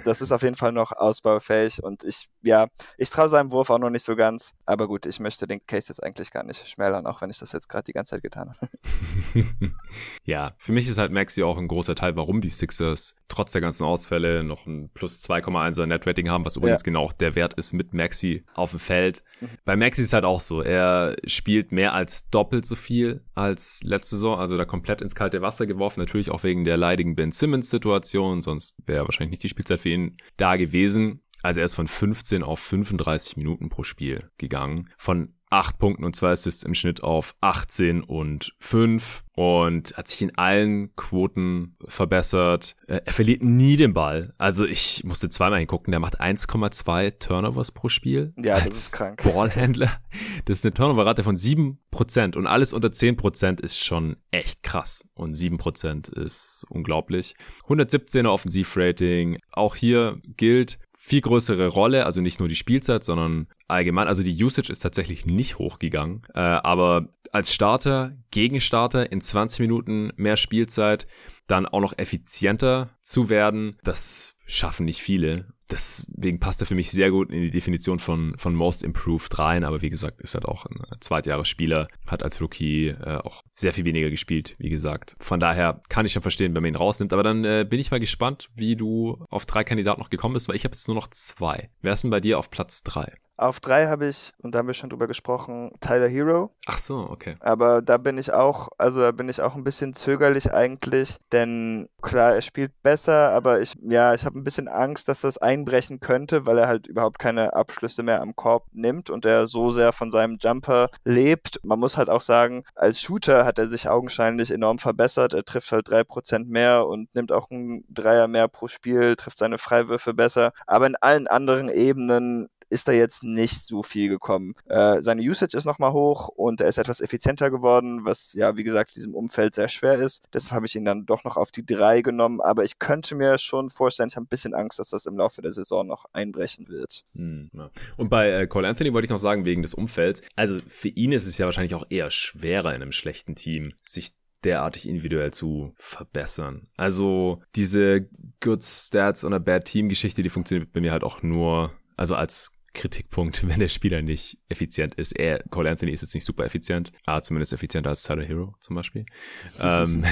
B: Das ist auf jeden Fall noch ausbaufähig und ich, ja, ich traue seinem Wurf auch noch nicht so ganz. Aber gut, ich möchte den Case jetzt eigentlich gar nicht schmälern, auch wenn ich das jetzt gerade die ganze Zeit getan habe. [LAUGHS]
A: ja, für mich ist halt Maxi auch ein großer Teil, warum die Sixers trotz der ganzen Ausfälle noch ein plus 2,1er Netrating haben, was übrigens ja. genau auch der Wert ist mit Maxi auf dem Feld. Mhm. Bei Maxi ist es halt auch so, er spielt mehr als doppelt so viel als letzte Saison, also da komplett ins kalte Wasser geworfen, natürlich auch wegen der leidigen Ben Simmons Situation, sonst wäre wahrscheinlich nicht die Spielzeit für ihn da gewesen. Also er ist von 15 auf 35 Minuten pro Spiel gegangen. Von 8 Punkten und 2 Assists im Schnitt auf 18 und 5 und hat sich in allen Quoten verbessert. Er verliert nie den Ball. Also ich musste zweimal hingucken, der macht 1,2 Turnovers pro Spiel.
B: Ja, das ist krank.
A: Ballhändler. Das ist eine Turnoverrate von 7% und alles unter 10% ist schon echt krass. Und 7% ist unglaublich. 117er Offensivrating. Auch hier gilt, viel größere Rolle, also nicht nur die Spielzeit, sondern allgemein. Also die Usage ist tatsächlich nicht hochgegangen, äh, aber als Starter, Gegenstarter in 20 Minuten mehr Spielzeit, dann auch noch effizienter zu werden, das schaffen nicht viele deswegen passt er für mich sehr gut in die Definition von, von Most Improved rein. Aber wie gesagt, ist halt auch ein Zweitjahresspieler, hat als Rookie äh, auch sehr viel weniger gespielt, wie gesagt. Von daher kann ich schon verstehen, wenn man ihn rausnimmt. Aber dann äh, bin ich mal gespannt, wie du auf drei Kandidaten noch gekommen bist, weil ich habe jetzt nur noch zwei. Wer ist denn bei dir auf Platz drei?
B: Auf drei habe ich, und da haben wir schon drüber gesprochen, Tyler Hero.
A: Ach so, okay.
B: Aber da bin ich auch, also da bin ich auch ein bisschen zögerlich eigentlich, denn klar, er spielt besser, aber ich, ja, ich habe ein bisschen Angst, dass das einbrechen könnte, weil er halt überhaupt keine Abschlüsse mehr am Korb nimmt und er so sehr von seinem Jumper lebt. Man muss halt auch sagen, als Shooter hat er sich augenscheinlich enorm verbessert. Er trifft halt drei Prozent mehr und nimmt auch einen Dreier mehr pro Spiel, trifft seine Freiwürfe besser. Aber in allen anderen Ebenen ist da jetzt nicht so viel gekommen. Äh, seine Usage ist nochmal hoch und er ist etwas effizienter geworden, was ja, wie gesagt, diesem Umfeld sehr schwer ist. Deshalb habe ich ihn dann doch noch auf die drei genommen, aber ich könnte mir schon vorstellen, ich habe ein bisschen Angst, dass das im Laufe der Saison noch einbrechen wird.
A: Hm, ja. Und bei äh, Cole Anthony wollte ich noch sagen, wegen des Umfelds, also für ihn ist es ja wahrscheinlich auch eher schwerer in einem schlechten Team, sich derartig individuell zu verbessern. Also diese Good Stats oder Bad Team Geschichte, die funktioniert bei mir halt auch nur, also als Kritikpunkt, [LAUGHS] wenn der Spieler nicht effizient ist. Er, Cole Anthony ist jetzt nicht super effizient, aber zumindest effizienter als Tyler Hero zum Beispiel. ähm,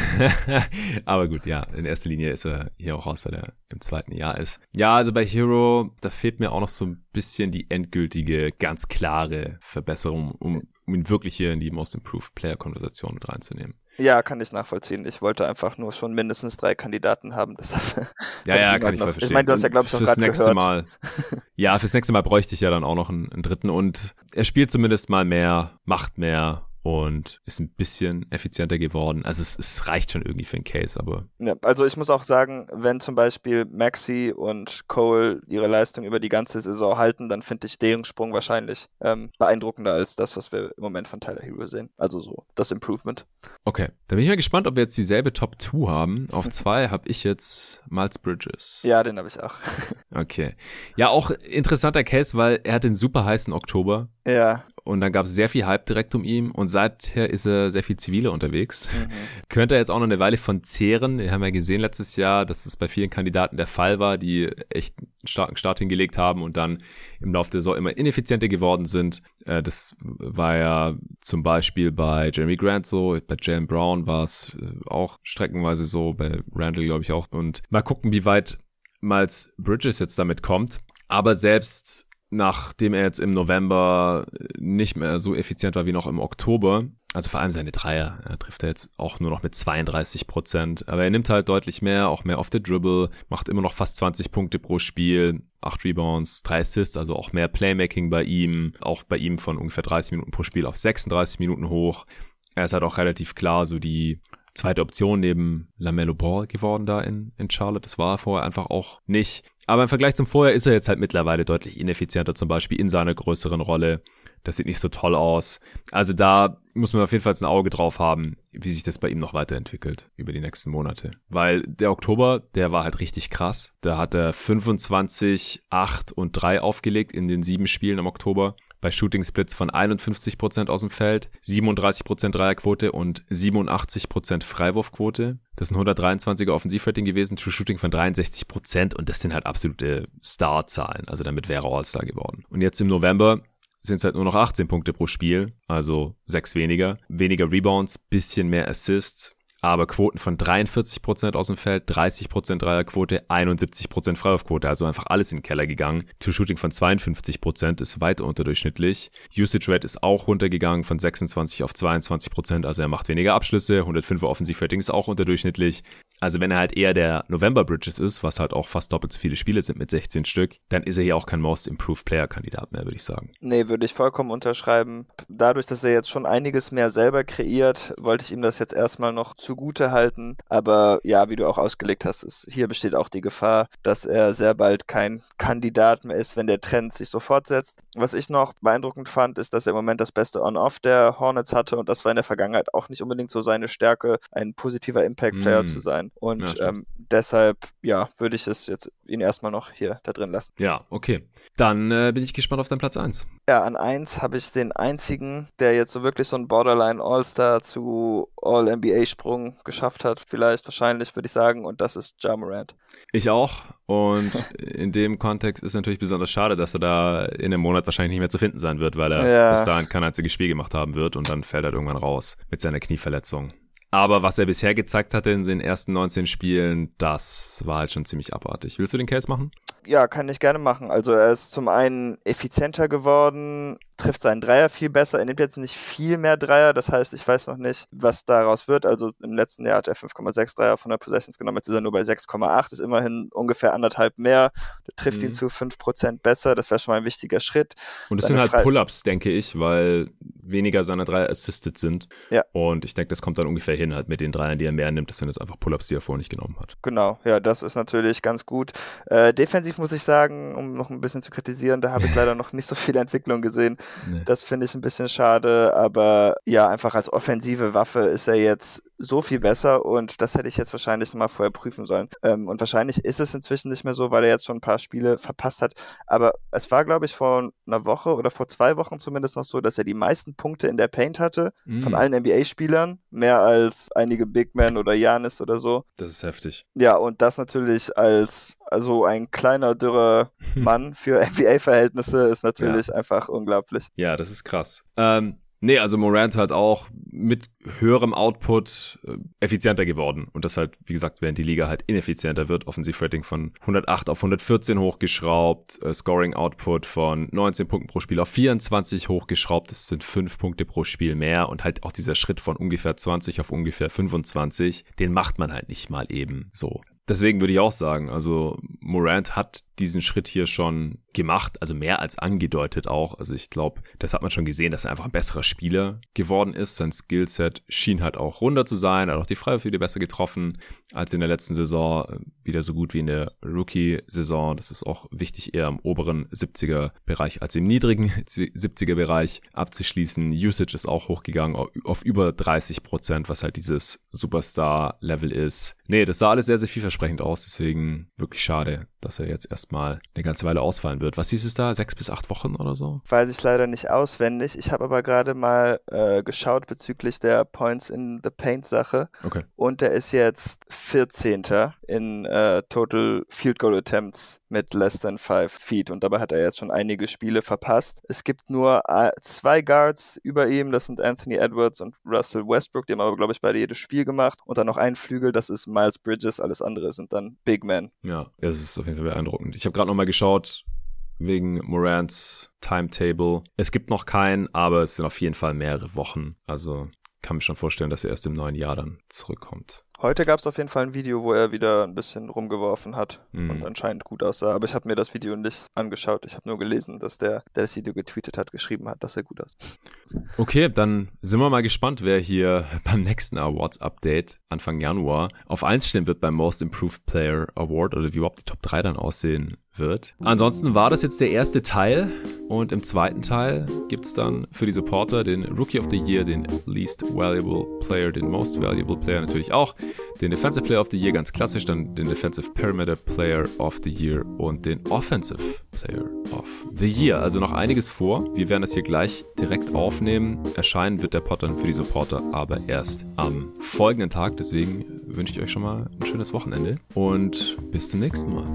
A: [LAUGHS] aber gut, ja, in erster Linie ist er hier auch raus, weil er im zweiten Jahr ist. Ja, also bei Hero, da fehlt mir auch noch so ein bisschen die endgültige, ganz klare Verbesserung, um, um ihn wirklich hier in die Most Improved Player Konversation mit reinzunehmen.
B: Ja, kann ich nachvollziehen. Ich wollte einfach nur schon mindestens drei Kandidaten haben. [LAUGHS]
A: ja, ja, kann ich voll verstehen. Ich meine, du hast ja, glaube ich, schon fürs nächste gehört. Mal. Ja, fürs nächste Mal bräuchte ich ja dann auch noch einen, einen dritten. Und er spielt zumindest mal mehr, macht mehr und ist ein bisschen effizienter geworden. Also es, es, reicht schon irgendwie für einen Case, aber.
B: Ja, also ich muss auch sagen, wenn zum Beispiel Maxi und Cole ihre Leistung über die ganze Saison halten, dann finde ich deren Sprung wahrscheinlich ähm, beeindruckender als das, was wir im Moment von Tyler Hero sehen. Also so das Improvement.
A: Okay, dann bin ich mal gespannt, ob wir jetzt dieselbe Top 2 haben. Auf [LAUGHS] zwei habe ich jetzt Miles Bridges.
B: Ja, den habe ich auch.
A: okay. Ja, auch interessanter Case, weil er hat den super heißen Oktober.
B: Ja.
A: Und dann gab es sehr viel Hype direkt um ihn und seither ist er sehr viel ziviler unterwegs. Mhm. Könnte er jetzt auch noch eine Weile von zehren. Wir haben ja gesehen letztes Jahr, dass es bei vielen Kandidaten der Fall war, die echt einen starken Start hingelegt haben und dann im Laufe der Saison immer ineffizienter geworden sind. Äh, das war ja zum Beispiel bei Jeremy Grant so, bei Jalen Brown war es äh, auch streckenweise so, bei Randall glaube ich auch. Und mal gucken, wie weit Miles Bridges jetzt damit kommt. Aber selbst nachdem er jetzt im November nicht mehr so effizient war wie noch im Oktober, also vor allem seine Dreier, er trifft er jetzt auch nur noch mit 32 Prozent, aber er nimmt halt deutlich mehr, auch mehr auf der Dribble, macht immer noch fast 20 Punkte pro Spiel, 8 Rebounds, 3 Assists, also auch mehr Playmaking bei ihm, auch bei ihm von ungefähr 30 Minuten pro Spiel auf 36 Minuten hoch. Er ist halt auch relativ klar so die zweite Option neben Lamello Ball geworden da in, in Charlotte. Das war er vorher einfach auch nicht. Aber im Vergleich zum Vorher ist er jetzt halt mittlerweile deutlich ineffizienter, zum Beispiel in seiner größeren Rolle. Das sieht nicht so toll aus. Also da muss man auf jeden Fall ein Auge drauf haben, wie sich das bei ihm noch weiterentwickelt über die nächsten Monate. Weil der Oktober, der war halt richtig krass. Da hat er 25, 8 und 3 aufgelegt in den sieben Spielen im Oktober bei Shooting Splits von 51% aus dem Feld, 37% Dreierquote und 87% Freiwurfquote. Das sind 123er Offensivrating gewesen, True Shooting von 63% und das sind halt absolute Star-Zahlen. Also damit wäre All-Star geworden. Und jetzt im November sind es halt nur noch 18 Punkte pro Spiel, also sechs weniger. Weniger Rebounds, bisschen mehr Assists aber Quoten von 43% aus dem Feld, 30% Dreierquote, 71% Freiwurfquote, also einfach alles in den Keller gegangen. True Shooting von 52% ist weiter unterdurchschnittlich. Usage Rate ist auch runtergegangen von 26 auf 22%, also er macht weniger Abschlüsse. 105er Offensivrating ist auch unterdurchschnittlich. Also wenn er halt eher der November Bridges ist, was halt auch fast doppelt so viele Spiele sind mit 16 Stück, dann ist er hier auch kein Most Improved Player Kandidat mehr, würde ich sagen.
B: Nee, würde ich vollkommen unterschreiben. Dadurch, dass er jetzt schon einiges mehr selber kreiert, wollte ich ihm das jetzt erstmal noch zugute halten. Aber ja, wie du auch ausgelegt hast, ist, hier besteht auch die Gefahr, dass er sehr bald kein Kandidat mehr ist, wenn der Trend sich so fortsetzt. Was ich noch beeindruckend fand, ist, dass er im Moment das beste On-Off der Hornets hatte und das war in der Vergangenheit auch nicht unbedingt so seine Stärke, ein positiver Impact-Player mm. zu sein. Und ja, ähm, deshalb, ja, würde ich es jetzt ihn erstmal noch hier da drin lassen.
A: Ja, okay. Dann äh, bin ich gespannt auf deinen Platz 1.
B: Ja, an 1 habe ich den einzigen, der jetzt so wirklich so ein Borderline All-Star zu All-NBA-Sprung geschafft hat. Vielleicht, wahrscheinlich, würde ich sagen. Und das ist Ja Morant.
A: Ich auch. Und [LAUGHS] in dem Kontext ist natürlich besonders schade, dass er da in einem Monat wahrscheinlich nicht mehr zu finden sein wird, weil er ja. bis dahin kein einziges Spiel gemacht haben wird und dann fällt er irgendwann raus mit seiner Knieverletzung. Aber was er bisher gezeigt hatte in den ersten 19 Spielen, das war halt schon ziemlich abartig. Willst du den Case machen?
B: Ja, kann ich gerne machen. Also er ist zum einen effizienter geworden, trifft seinen Dreier viel besser. Er nimmt jetzt nicht viel mehr Dreier, das heißt, ich weiß noch nicht, was daraus wird. Also im letzten Jahr hat er 5,6 Dreier von der Possessions genommen, jetzt ist er nur bei 6,8, ist immerhin ungefähr anderthalb mehr. Der trifft mhm. ihn zu 5% besser, das wäre schon mal ein wichtiger Schritt.
A: Und das Seine sind halt Pull-Ups, denke ich, weil weniger seine Dreier assisted sind.
B: Ja.
A: Und ich denke, das kommt dann ungefähr hin halt mit den Dreiern, die er mehr nimmt. Das sind jetzt einfach Pull-Ups, die er vorher nicht genommen hat.
B: Genau, ja, das ist natürlich ganz gut. Äh, defensiv muss ich sagen, um noch ein bisschen zu kritisieren, da habe ich [LAUGHS] leider noch nicht so viel Entwicklung gesehen. Nee. Das finde ich ein bisschen schade, aber ja, einfach als offensive Waffe ist er jetzt so viel besser und das hätte ich jetzt wahrscheinlich mal vorher prüfen sollen. Ähm, und wahrscheinlich ist es inzwischen nicht mehr so, weil er jetzt schon ein paar Spiele verpasst hat. Aber es war, glaube ich, vor einer Woche oder vor zwei Wochen zumindest noch so, dass er die meisten Punkte in der Paint hatte mm. von allen NBA-Spielern. Mehr als einige Big Men oder Janis oder so.
A: Das ist heftig.
B: Ja, und das natürlich als also ein kleiner, dürrer [LAUGHS] Mann für NBA-Verhältnisse ist natürlich ja. einfach unglaublich.
A: Ja, das ist krass. Ähm, Nee, also Morant halt auch mit höherem Output äh, effizienter geworden. Und das halt, wie gesagt, während die Liga halt ineffizienter wird. Offensivrating von 108 auf 114 hochgeschraubt. Äh, Scoring Output von 19 Punkten pro Spiel auf 24 hochgeschraubt. Das sind 5 Punkte pro Spiel mehr. Und halt auch dieser Schritt von ungefähr 20 auf ungefähr 25, den macht man halt nicht mal eben so. Deswegen würde ich auch sagen, also Morant hat diesen Schritt hier schon gemacht, also mehr als angedeutet auch. Also ich glaube, das hat man schon gesehen, dass er einfach ein besserer Spieler geworden ist. Sein Skillset schien halt auch runder zu sein, hat auch die Freiwürfe besser getroffen als in der letzten Saison, wieder so gut wie in der Rookie-Saison. Das ist auch wichtig, eher im oberen 70er-Bereich als im niedrigen [LAUGHS] 70er-Bereich abzuschließen. Usage ist auch hochgegangen auf über 30 Prozent, was halt dieses Superstar-Level ist. Nee, das sah alles sehr, sehr viel vielversprechend aus. Deswegen wirklich schade, dass er jetzt erstmal eine ganze Weile ausfallen wird. Was hieß es da? Sechs bis acht Wochen oder so?
B: Weiß ich leider nicht auswendig. Ich habe aber gerade mal äh, geschaut bezüglich der Points in the Paint Sache.
A: Okay.
B: Und er ist jetzt 14. in äh, Total Field Goal Attempts mit less than five feet. Und dabei hat er jetzt schon einige Spiele verpasst. Es gibt nur äh, zwei Guards über ihm. Das sind Anthony Edwards und Russell Westbrook. Die haben aber, glaube ich, beide jedes Spiel gemacht. Und dann noch ein Flügel, das ist Miles Bridges. Alles andere sind dann Big Men.
A: Ja, es ist auf jeden Fall beeindruckend. Ich habe gerade nochmal geschaut, wegen Morants Timetable. Es gibt noch keinen, aber es sind auf jeden Fall mehrere Wochen. Also kann mir schon vorstellen, dass er erst im neuen Jahr dann zurückkommt.
B: Heute gab es auf jeden Fall ein Video, wo er wieder ein bisschen rumgeworfen hat
A: Mhm.
B: und anscheinend gut aussah. Aber ich habe mir das Video nicht angeschaut. Ich habe nur gelesen, dass der, der das Video getweetet hat, geschrieben hat, dass er gut aussah.
A: Okay, dann sind wir mal gespannt, wer hier [LAUGHS] beim nächsten Awards-Update Anfang Januar auf 1 stehen wird beim Most Improved Player Award oder wie überhaupt die Top 3 dann aussehen wird. Ansonsten war das jetzt der erste Teil und im zweiten Teil gibt's dann für die Supporter den Rookie of the Year, den Least Valuable Player, den Most Valuable Player natürlich auch, den Defensive Player of the Year ganz klassisch, dann den Defensive Perimeter Player of the Year und den Offensive Player of the Year. Also noch einiges vor. Wir werden das hier gleich direkt aufnehmen. Erscheinen wird der Pod dann für die Supporter aber erst am folgenden Tag. Deswegen wünsche ich euch schon mal ein schönes Wochenende und bis zum nächsten Mal.